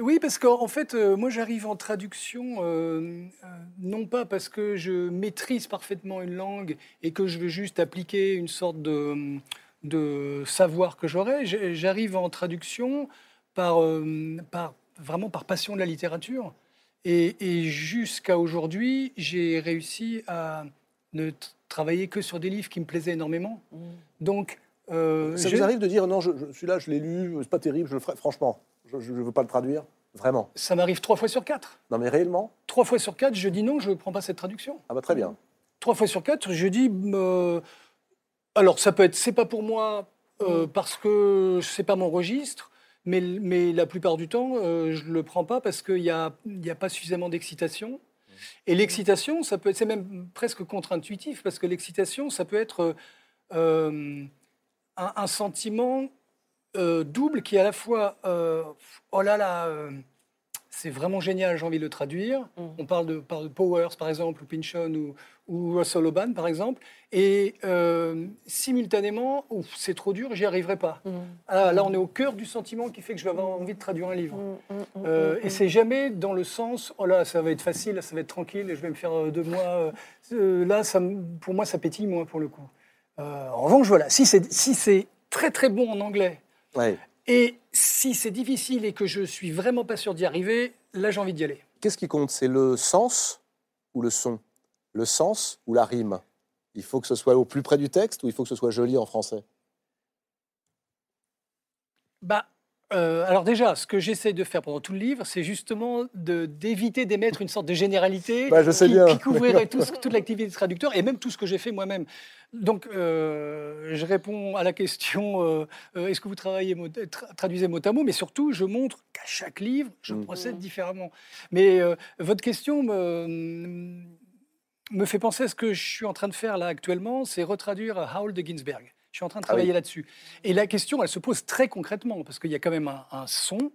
Oui, parce qu'en fait, euh, moi j'arrive en traduction, euh, euh, non pas parce que je maîtrise parfaitement une langue et que je veux juste appliquer une sorte de, de savoir que j'aurais, j'arrive en traduction par, par, vraiment par passion de la littérature. Et, jusqu'à aujourd'hui, j'ai réussi à ne travailler que sur des livres qui me plaisaient énormément. Mmh. Donc, ça vous arrive de dire non, je, celui-là, je l'ai lu, c'est pas terrible, je le ferai, franchement je ne veux pas le traduire Vraiment Ça m'arrive trois fois sur quatre. Non, mais réellement Trois fois sur quatre, je dis non, je ne prends pas cette traduction. Ah bah très bien. Trois fois sur quatre, je dis... euh, alors, ça peut être, c'est pas pour moi euh, parce que c'est pas mon registre, mais, mais la plupart du temps, euh, je le prends pas parce qu'il n'y a, y a pas suffisamment d'excitation. Et l'excitation, ça peut être, c'est même presque contre-intuitif parce que l'excitation, ça peut être euh, un, un sentiment euh, double qui est à la fois, euh, oh là là, euh, c'est vraiment génial, j'ai envie de le traduire. On parle de, parle de Powers, par exemple, ou Pynchon, ou, ou Russell Oban, par exemple. Et simultanément, ouf, c'est trop dur, j'y arriverai pas. Ah, là, on est au cœur du sentiment qui fait que je vais avoir envie de traduire un livre. Et c'est jamais dans le sens, oh là, ça va être facile, ça va être tranquille, et je vais me faire deux mois. là, ça, pour moi, ça pétille, moi, pour le coup. En revanche, voilà, si c'est si c'est très très bon en anglais, Ouais. et si c'est difficile et que je suis vraiment pas sûr d'y arriver, là, j'ai envie d'y aller. Qu'est-ce qui compte? C'est le sens ou le son? Le sens ou la rime? Il faut que ce soit au plus près du texte ou il faut que ce soit joli en français? Bah, euh, alors déjà, ce que j'essaie de faire pendant tout le livre, c'est justement d'éviter d'émettre une sorte de généralité Bah, je sais qui, bien. qui couvrirait tout [LAUGHS] toute l'activité de traducteur et même tout ce que j'ai fait moi-même. Donc, euh, je réponds à la question euh, est-ce que vous travaillez mot- tra- traduisez mot à mot Mais surtout, je montre qu'à chaque livre, je Mm. procède différemment. Mais votre question me, me fait penser à ce que je suis en train de faire là actuellement, c'est retraduire Howl de Ginsberg. Je suis en train de Ah oui. travailler là-dessus. Et la question, elle se pose très concrètement, parce qu'il y a quand même un, un son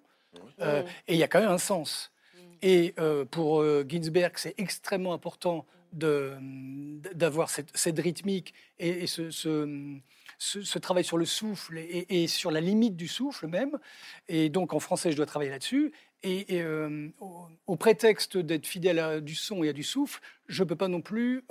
euh, et il y a quand même un sens. Et euh, pour euh, Ginsberg, c'est extrêmement important d'avoir cette, cette rythmique et, et ce, ce- ce- ce travail sur le souffle et, et sur la limite du souffle même. Et donc en français, je dois travailler là-dessus. Et, et, au, au prétexte d'être fidèle à du son et à du souffle, je ne peux pas non plus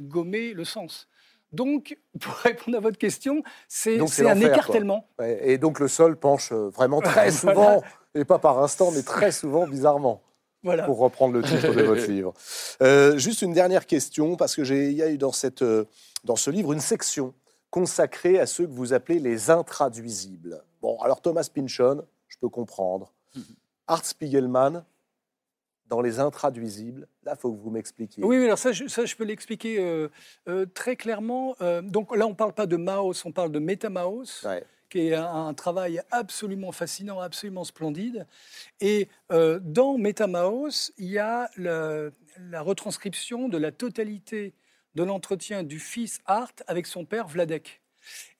gommer le sens. Donc, [LAUGHS] pour répondre à votre question, c'est un quoi. écartèlement. Et donc le sol penche euh, vraiment très [LAUGHS] Voilà. souvent, et pas par instant, mais très souvent, bizarrement. Voilà. Pour reprendre le titre de votre [LAUGHS] livre. Euh, juste une dernière question, parce que j'ai- il y a eu dans, cette, euh, dans ce livre une section consacrée à ceux que vous appelez les intraduisibles. Bon, alors Thomas Pynchon, je peux comprendre. Art Spiegelman, dans les intraduisibles, là, il faut que vous m'expliquiez. Oui, oui, alors ça, je, ça, je peux l'expliquer euh, euh, très clairement. Euh, donc là, on ne parle pas de Maos, on parle de Metamaos, qui est un, un travail absolument fascinant, absolument splendide. Et dans Metamaos, il y a la, la retranscription de la totalité de l'entretien du fils Art avec son père Vladek.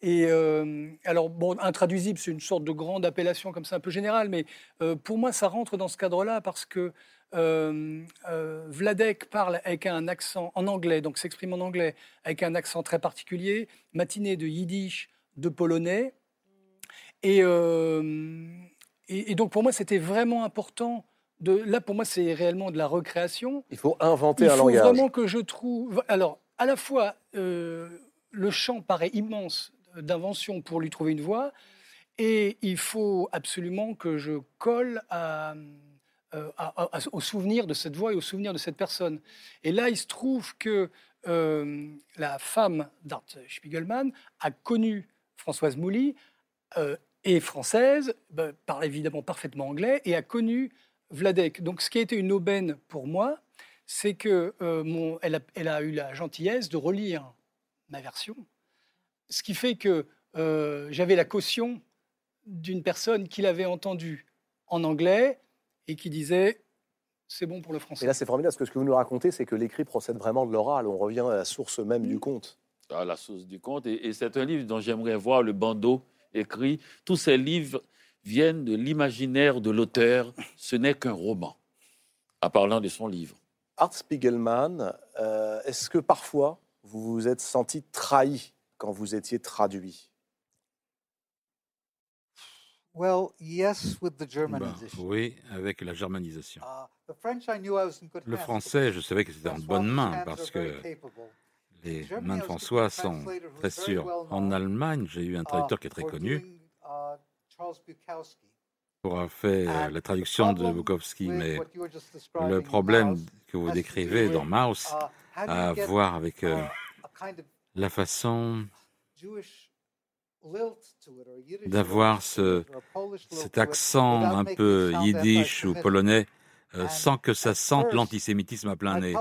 Et euh, alors, bon, intraduisible, c'est une sorte de grande appellation comme ça, un peu générale, mais euh, pour moi, ça rentre dans ce cadre-là parce que euh, euh, Vladek parle avec un accent en anglais, donc s'exprime en anglais avec un accent très particulier, matiné de yiddish, de polonais. Et, euh, et, et donc, pour moi, c'était vraiment important. De, là, pour moi, c'est réellement de la recréation. Il faut inventer Il un faut langage. vraiment que je trouve. Alors, à la fois, le champ paraît immense d'invention pour lui trouver une voix, et il faut absolument que je colle à, euh, au souvenir de cette voix et au souvenir de cette personne. Et là, il se trouve que euh, la femme d'Art Spiegelman a connu Françoise Mouly, euh, est française, ben, parle évidemment parfaitement anglais, et a connu Vladek. Donc, ce qui a été une aubaine pour moi, c'est que euh, elle, a, eu la gentillesse de relire ma version, ce qui fait que euh, j'avais la caution d'une personne qui l'avait entendu en anglais et qui disait c'est bon pour le français. Et là, c'est formidable, parce que ce que vous nous racontez, c'est que l'écrit procède vraiment de l'oral. On revient à la source même du conte. à la source du conte. Et, et c'est un livre dont j'aimerais voir le bandeau écrit. Tous ces livres viennent de l'imaginaire de l'auteur. Ce n'est qu'un roman, en parlant de son livre. Art Spiegelman, euh, est-ce que parfois vous vous êtes senti trahi quand vous étiez traduit? Well, yes, with the Bah, oui, avec la germanisation. French, good Le français, je savais que c'était en bonne main parce que les mains de François sont très sûres. En Allemagne, j'ai eu un uh, traducteur qui est très connu uh, Charles Bukowski. pour avoir fait euh, la traduction de Bukowski, mais le problème que vous décrivez dans Maus uh, a à voir avec euh, uh, la façon d'avoir ce, cet accent un peu yiddish ou polonais euh, sans que ça sente l'antisémitisme à plein nez.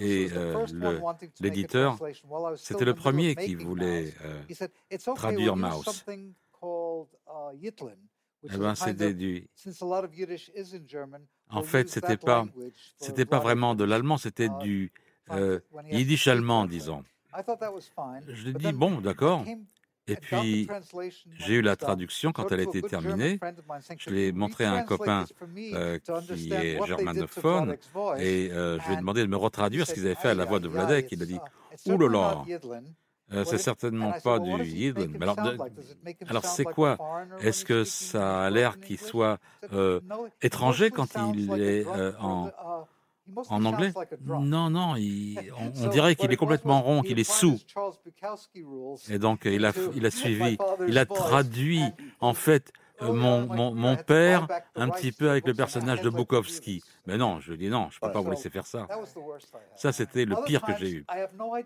Et euh, l'éditeur, c'était le premier qui voulait euh, traduire Maus. Eh ben, c'était du. En fait, c'était pas, c'était pas vraiment de l'allemand, c'était du yiddish allemand, disons. Je lui dis bon, d'accord. Et puis, j'ai eu la traduction quand elle a été terminée. Je l'ai montré à un copain euh, qui est germanophone. Et euh, je lui ai demandé de me retraduire ce qu'ils avaient fait à la voix de Vladek. Il a dit là euh, c'est certainement pas du Yidlen. Mais alors, alors c'est quoi? Est-ce que ça a l'air qu'il soit étranger quand il est en, en anglais? Non, non, [LAUGHS] on, dirait qu'il est complètement rond, qu'il est sous. Et donc, il a, il a suivi, il a traduit, en fait, euh, mon, mon, mon, père un petit peu avec le personnage de Bukowski. Mais non, je dis non, je ne peux pas vous laisser faire ça. Ça, c'était le pire que j'ai eu.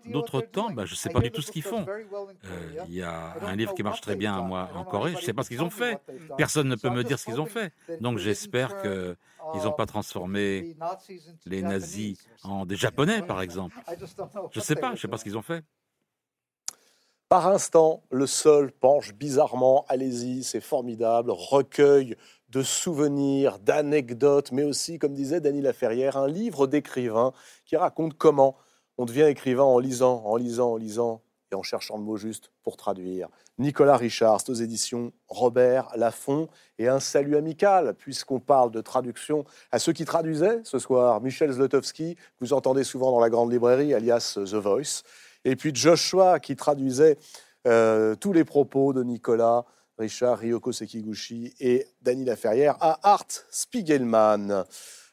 D'autres temps, bah, je ne sais pas du tout ce qu'ils font. Euh, il y a un livre qui marche très bien à moi en Corée, je ne sais pas ce qu'ils ont fait. Personne ne peut me dire ce qu'ils ont fait. Donc j'espère qu'ils n'ont pas transformé les nazis en des Japonais, par exemple. Je ne sais pas, je ne sais pas ce qu'ils ont fait. Par instant, le sol penche bizarrement. Allez-y, c'est formidable. Recueil de souvenirs, d'anecdotes, mais aussi, comme disait Dany Laferrière, un livre d'écrivain qui raconte comment on devient écrivain en lisant, en lisant, en lisant et en cherchant le mot juste pour traduire. Nicolas Richard, aux éditions Robert Laffont, et un salut amical, puisqu'on parle de traduction à ceux qui traduisaient ce soir. Michel Zlotowski, vous entendez souvent dans la grande librairie, alias The Voice. Et puis Joshua qui traduisait euh, tous les propos de Nicolas, Richard, Ryoko Sekiguchi et Dany Laferrière à Art Spiegelman.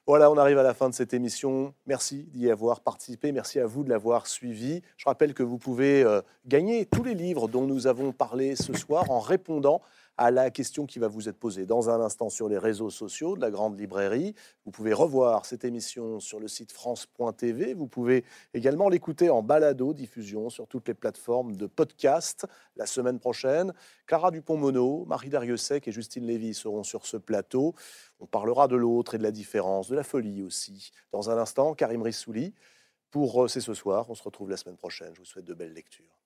Voilà, on arrive à la fin de cette émission. Merci d'y avoir participé. Merci à vous de l'avoir suivi. Je rappelle que vous pouvez euh, gagner tous les livres dont nous avons parlé ce soir en répondant à la question qui va vous être posée dans un instant sur les réseaux sociaux de la Grande Librairie. Vous pouvez revoir cette émission sur le site France.tv. Vous pouvez également l'écouter en balado, diffusion sur toutes les plateformes de podcast la semaine prochaine. Clara Dupont-Mono, Marie Dariussec et Justine Lévy seront sur ce plateau. On parlera de l'autre et de la différence, de la folie aussi. Dans un instant, Karim Rissouli. Pour euh, C'est ce soir, on se retrouve la semaine prochaine. Je vous souhaite de belles lectures.